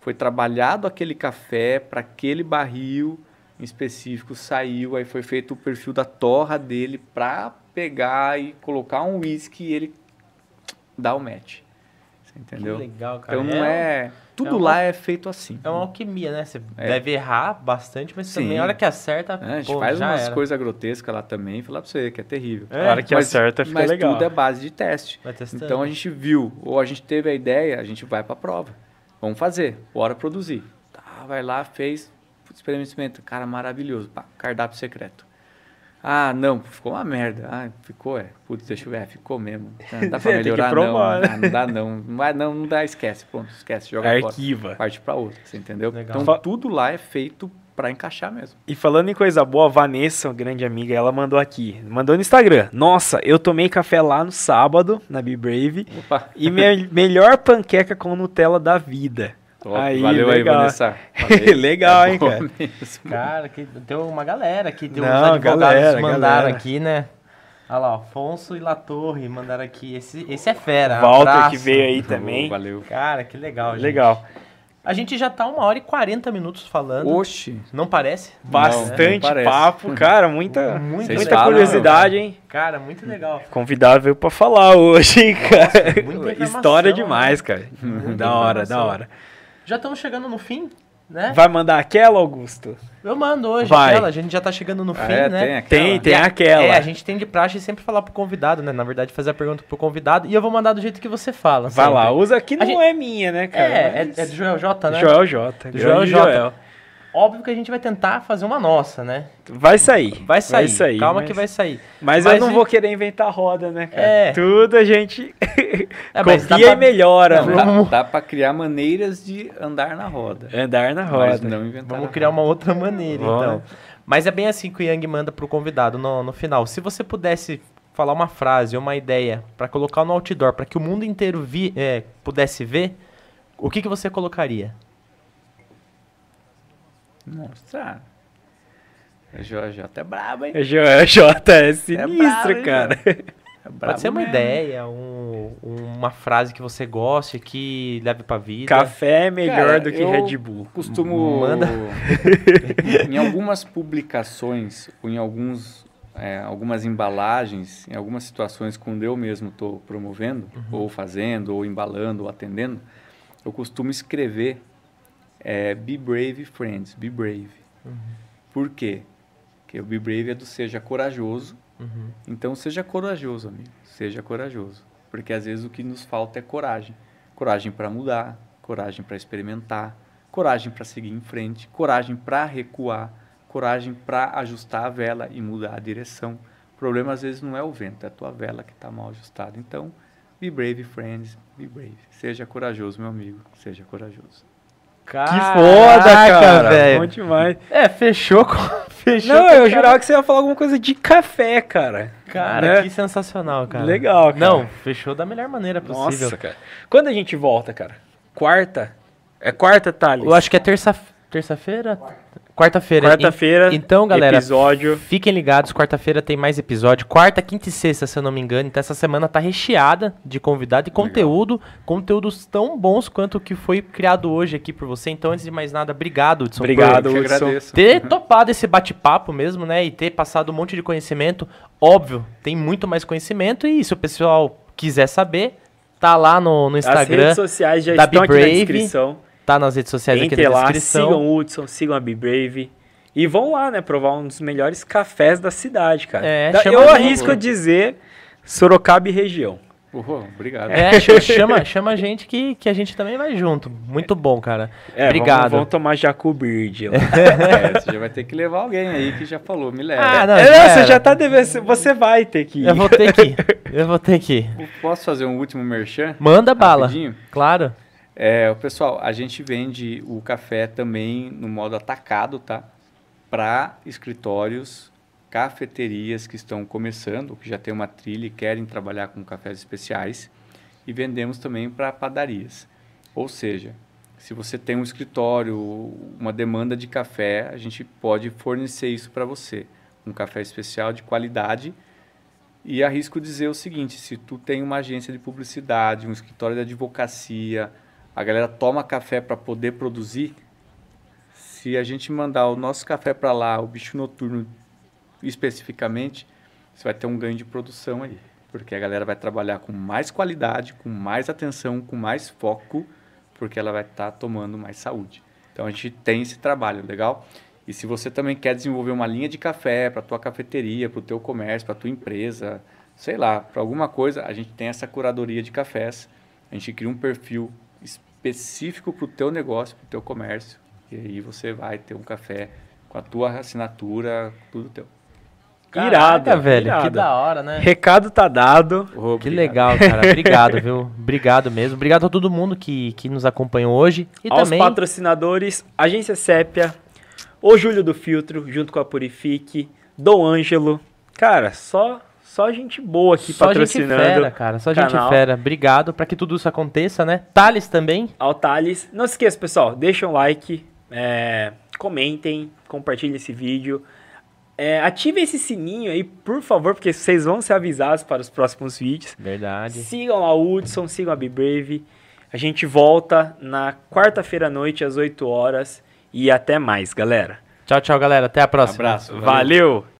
foi trabalhado aquele café para aquele barril em específico, saiu, aí foi feito o perfil da torra dele para pegar e colocar um whisky e ele dá o match. Entendeu? Que legal, cara. Então não é. Tudo uma- lá é feito assim. É uma alquimia, né? Você É. deve errar bastante, mas Sim. também a hora que acerta, É, a gente pô, faz já umas era. coisas grotescas lá também, falar pra você que é terrível. É, A hora que acerta fica mas legal. tudo é base de teste. Então a gente viu, ou a gente teve a ideia, a gente vai pra prova. Vamos fazer, bora produzir. Tá, vai lá, fez, experimento, cara, maravilhoso, pá, cardápio secreto. Ah, não, ficou uma merda. Ah, ficou, é. Putz, deixa eu ver, é, ficou mesmo. Ah, Não dá pra melhorar, não. né? Ah, não dá, não. Não vai, não, não dá, esquece. Pronto, esquece, joga fora. Arquiva. Parte pra outra, você entendeu? Legal. Então tudo lá é feito pra encaixar mesmo. E falando em coisa boa, a Vanessa, uma grande amiga, ela mandou aqui. Mandou no Instagram. Nossa, eu tomei café lá no sábado, na Be Brave. Opa, E me- melhor panqueca com Nutella da vida. Top, Aí, valeu legal. aí, Vanessa. Valeu. Legal, hein, bom cara? mesmo. Cara, que, tem uma galera aqui, tem uns Não, advogados galera, mandaram galera. aqui, né? Olha lá, Afonso e Latorre mandaram aqui. Esse, esse é fera. Walter abraço. que veio aí também. Valeu. Cara, que legal, gente. Legal. A gente já tá uma hora e 40 minutos falando. Oxi. Não parece? Bastante não parece. papo, cara. Muita, Muito muita falam, curiosidade, hein? Cara, muito legal. Convidado veio pra falar hoje, hein, cara. muita informação, História né? demais, cara. Muita da hora, da hora. Já estamos chegando no fim, né? Vai mandar aquela, Augusto? Eu mando hoje Vai. aquela, a gente já tá chegando no Ah, fim, é, né? tem aquela? Tem, tem a- aquela. É, a gente tem de praxe sempre falar pro convidado, né? Na verdade, fazer a pergunta pro convidado e eu vou mandar do jeito que você fala. Vai sempre. lá, usa que não gente- é minha, né, cara? É, é, Mas- é do Joel J, né? Joel J. Joel J. Óbvio que a gente vai tentar fazer uma nossa, né? Vai sair. Vai sair. Calma mas... que vai sair. Mas, Mas eu não e- vou querer inventar roda, né, cara? É. Tudo a gente É, mas copia pra- e melhora, Não, né? dá, Vamos- dá pra criar maneiras de andar na roda. Andar na Mas roda. não inventar Vamos criar roda. uma outra maneira, Bora. então. Mas é bem assim que o Yang manda pro convidado no, no final. Se você pudesse falar uma frase ou uma ideia pra colocar no outdoor, pra que o mundo inteiro vi, é, pudesse ver, o que, que você colocaria? Nossa. O Jorge é brabo, hein? É Joel J é sinistro, bravo, hein, cara. É brabo Pode ser uma mesmo. ideia, um- uma frase que você goste, que leve pra vida. Café é melhor Cara, do que Red Bull. Costumo. Manda. em algumas publicações, ou em alguns, é, algumas embalagens, em algumas situações, quando eu mesmo estou promovendo, ou fazendo, ou embalando, ou atendendo, eu costumo escrever é, Be Brave Friends, Be Brave. Por quê? Porque o Be Brave é do seja corajoso. Uhum. Então seja corajoso, amigo. Seja corajoso. Porque às vezes o que nos falta é coragem. Coragem para mudar, coragem para experimentar, coragem para seguir em frente, coragem para recuar, coragem para ajustar a vela e mudar a direção. O problema às vezes não é o vento, é a tua vela que está mal ajustada. Então, be brave, friends, be brave. Seja corajoso, meu amigo. Seja corajoso. Que Caraca, foda, cara. velho. Bom demais. É, fechou com. Fechou Não, com eu cara- jurava que você ia falar alguma coisa de café, cara. Cara, Né? que sensacional, cara. Legal, cara. Não, fechou da melhor maneira possível. Nossa, cara. Quando a gente volta, cara? Quarta? É quarta, Thales? Eu acho que é terça- terça-feira. Quarta-feira. Quarta-feira, Então, galera, episódio. Fiquem ligados, quarta-feira tem mais episódio. Quarta, quinta e sexta, se eu não me engano. Então essa semana tá recheada de convidado e conteúdo. Conteúdos tão bons quanto o que foi criado hoje aqui por você. Então, antes de mais nada, obrigado, Hudson, Obrigado, Eu que Hudson. agradeço. por ter topado esse bate-papo mesmo, né? E ter passado um monte de conhecimento. Óbvio, tem muito mais conhecimento. E se o pessoal quiser saber, tá lá no, no As Instagram, redes sociais já da estão aqui Be na Brave. descrição. Tá nas redes sociais aqui Entrem na lá, descrição. sigam o Hudson, sigam a Be Brave. E vão lá, né, provar um dos melhores cafés da cidade, cara. É, Da- chama eu a arrisco a dizer Sorocaba e região. Uhum, obrigado. É, ch- chama, chama a gente que, que a gente também vai junto. Muito bom, cara. É, Obrigado. Vamos, vamos tomar Jacu Bird. lá. É, você já vai ter que levar alguém aí que já falou, me leva. Ah, não, É, não, você já tá devendo. Você vai ter que ir. Eu vou ter que ir. Eu vou ter que ir. Posso fazer um último merchan? Manda bala. Rapidinho? Claro. É, pessoal, a gente vende o café também no modo atacado, tá? Para escritórios, cafeterias que estão começando, que já tem uma trilha e querem trabalhar com cafés especiais. E vendemos também para padarias. Ou seja, se você tem um escritório, uma demanda de café, a gente pode fornecer isso para você. Um café especial de qualidade e arrisco dizer o seguinte: se tu tem uma agência de publicidade, um escritório de advocacia, a galera toma café para poder produzir. Se a gente mandar o nosso café para lá, o bicho noturno especificamente, você vai ter um ganho de produção aí. Porque a galera vai trabalhar com mais qualidade, com mais atenção, com mais foco, porque ela vai estar tomando mais saúde. Então a gente tem esse trabalho, legal? E se você também quer desenvolver uma linha de café para tua cafeteria, para o teu comércio, para tua empresa, sei lá, para alguma coisa, a gente tem essa curadoria de cafés. A gente cria um perfil específico para o teu negócio, para o teu comércio. E aí você vai ter um café com a tua assinatura, tudo teu. Caraca, velho. irado. Que da hora, né? Recado tá dado. Que legal, cara. Obrigado, viu? Obrigado mesmo. Obrigado a todo mundo que, que nos acompanhou hoje. E Aos também. patrocinadores, Agência Sépia, o Júlio do Filtro, junto com a Purifique, Dom Ângelo. Cara, só, só gente boa aqui Só gente patrocinando. fera, cara. Só gente canal. fera. Obrigado pra que tudo isso aconteça, né? Thales também. Ao Thales. Não se esqueça, pessoal, deixem um like, é, comentem, compartilhem esse vídeo. É, ative esse sininho aí, por favor, porque vocês vão ser avisados para os próximos vídeos. Verdade. Sigam a Hudson, sigam a Be Brave. A gente volta na quarta-feira à noite, às 8 horas. E até mais, galera. Tchau, tchau, galera. Até a próxima. Abraço. valeu.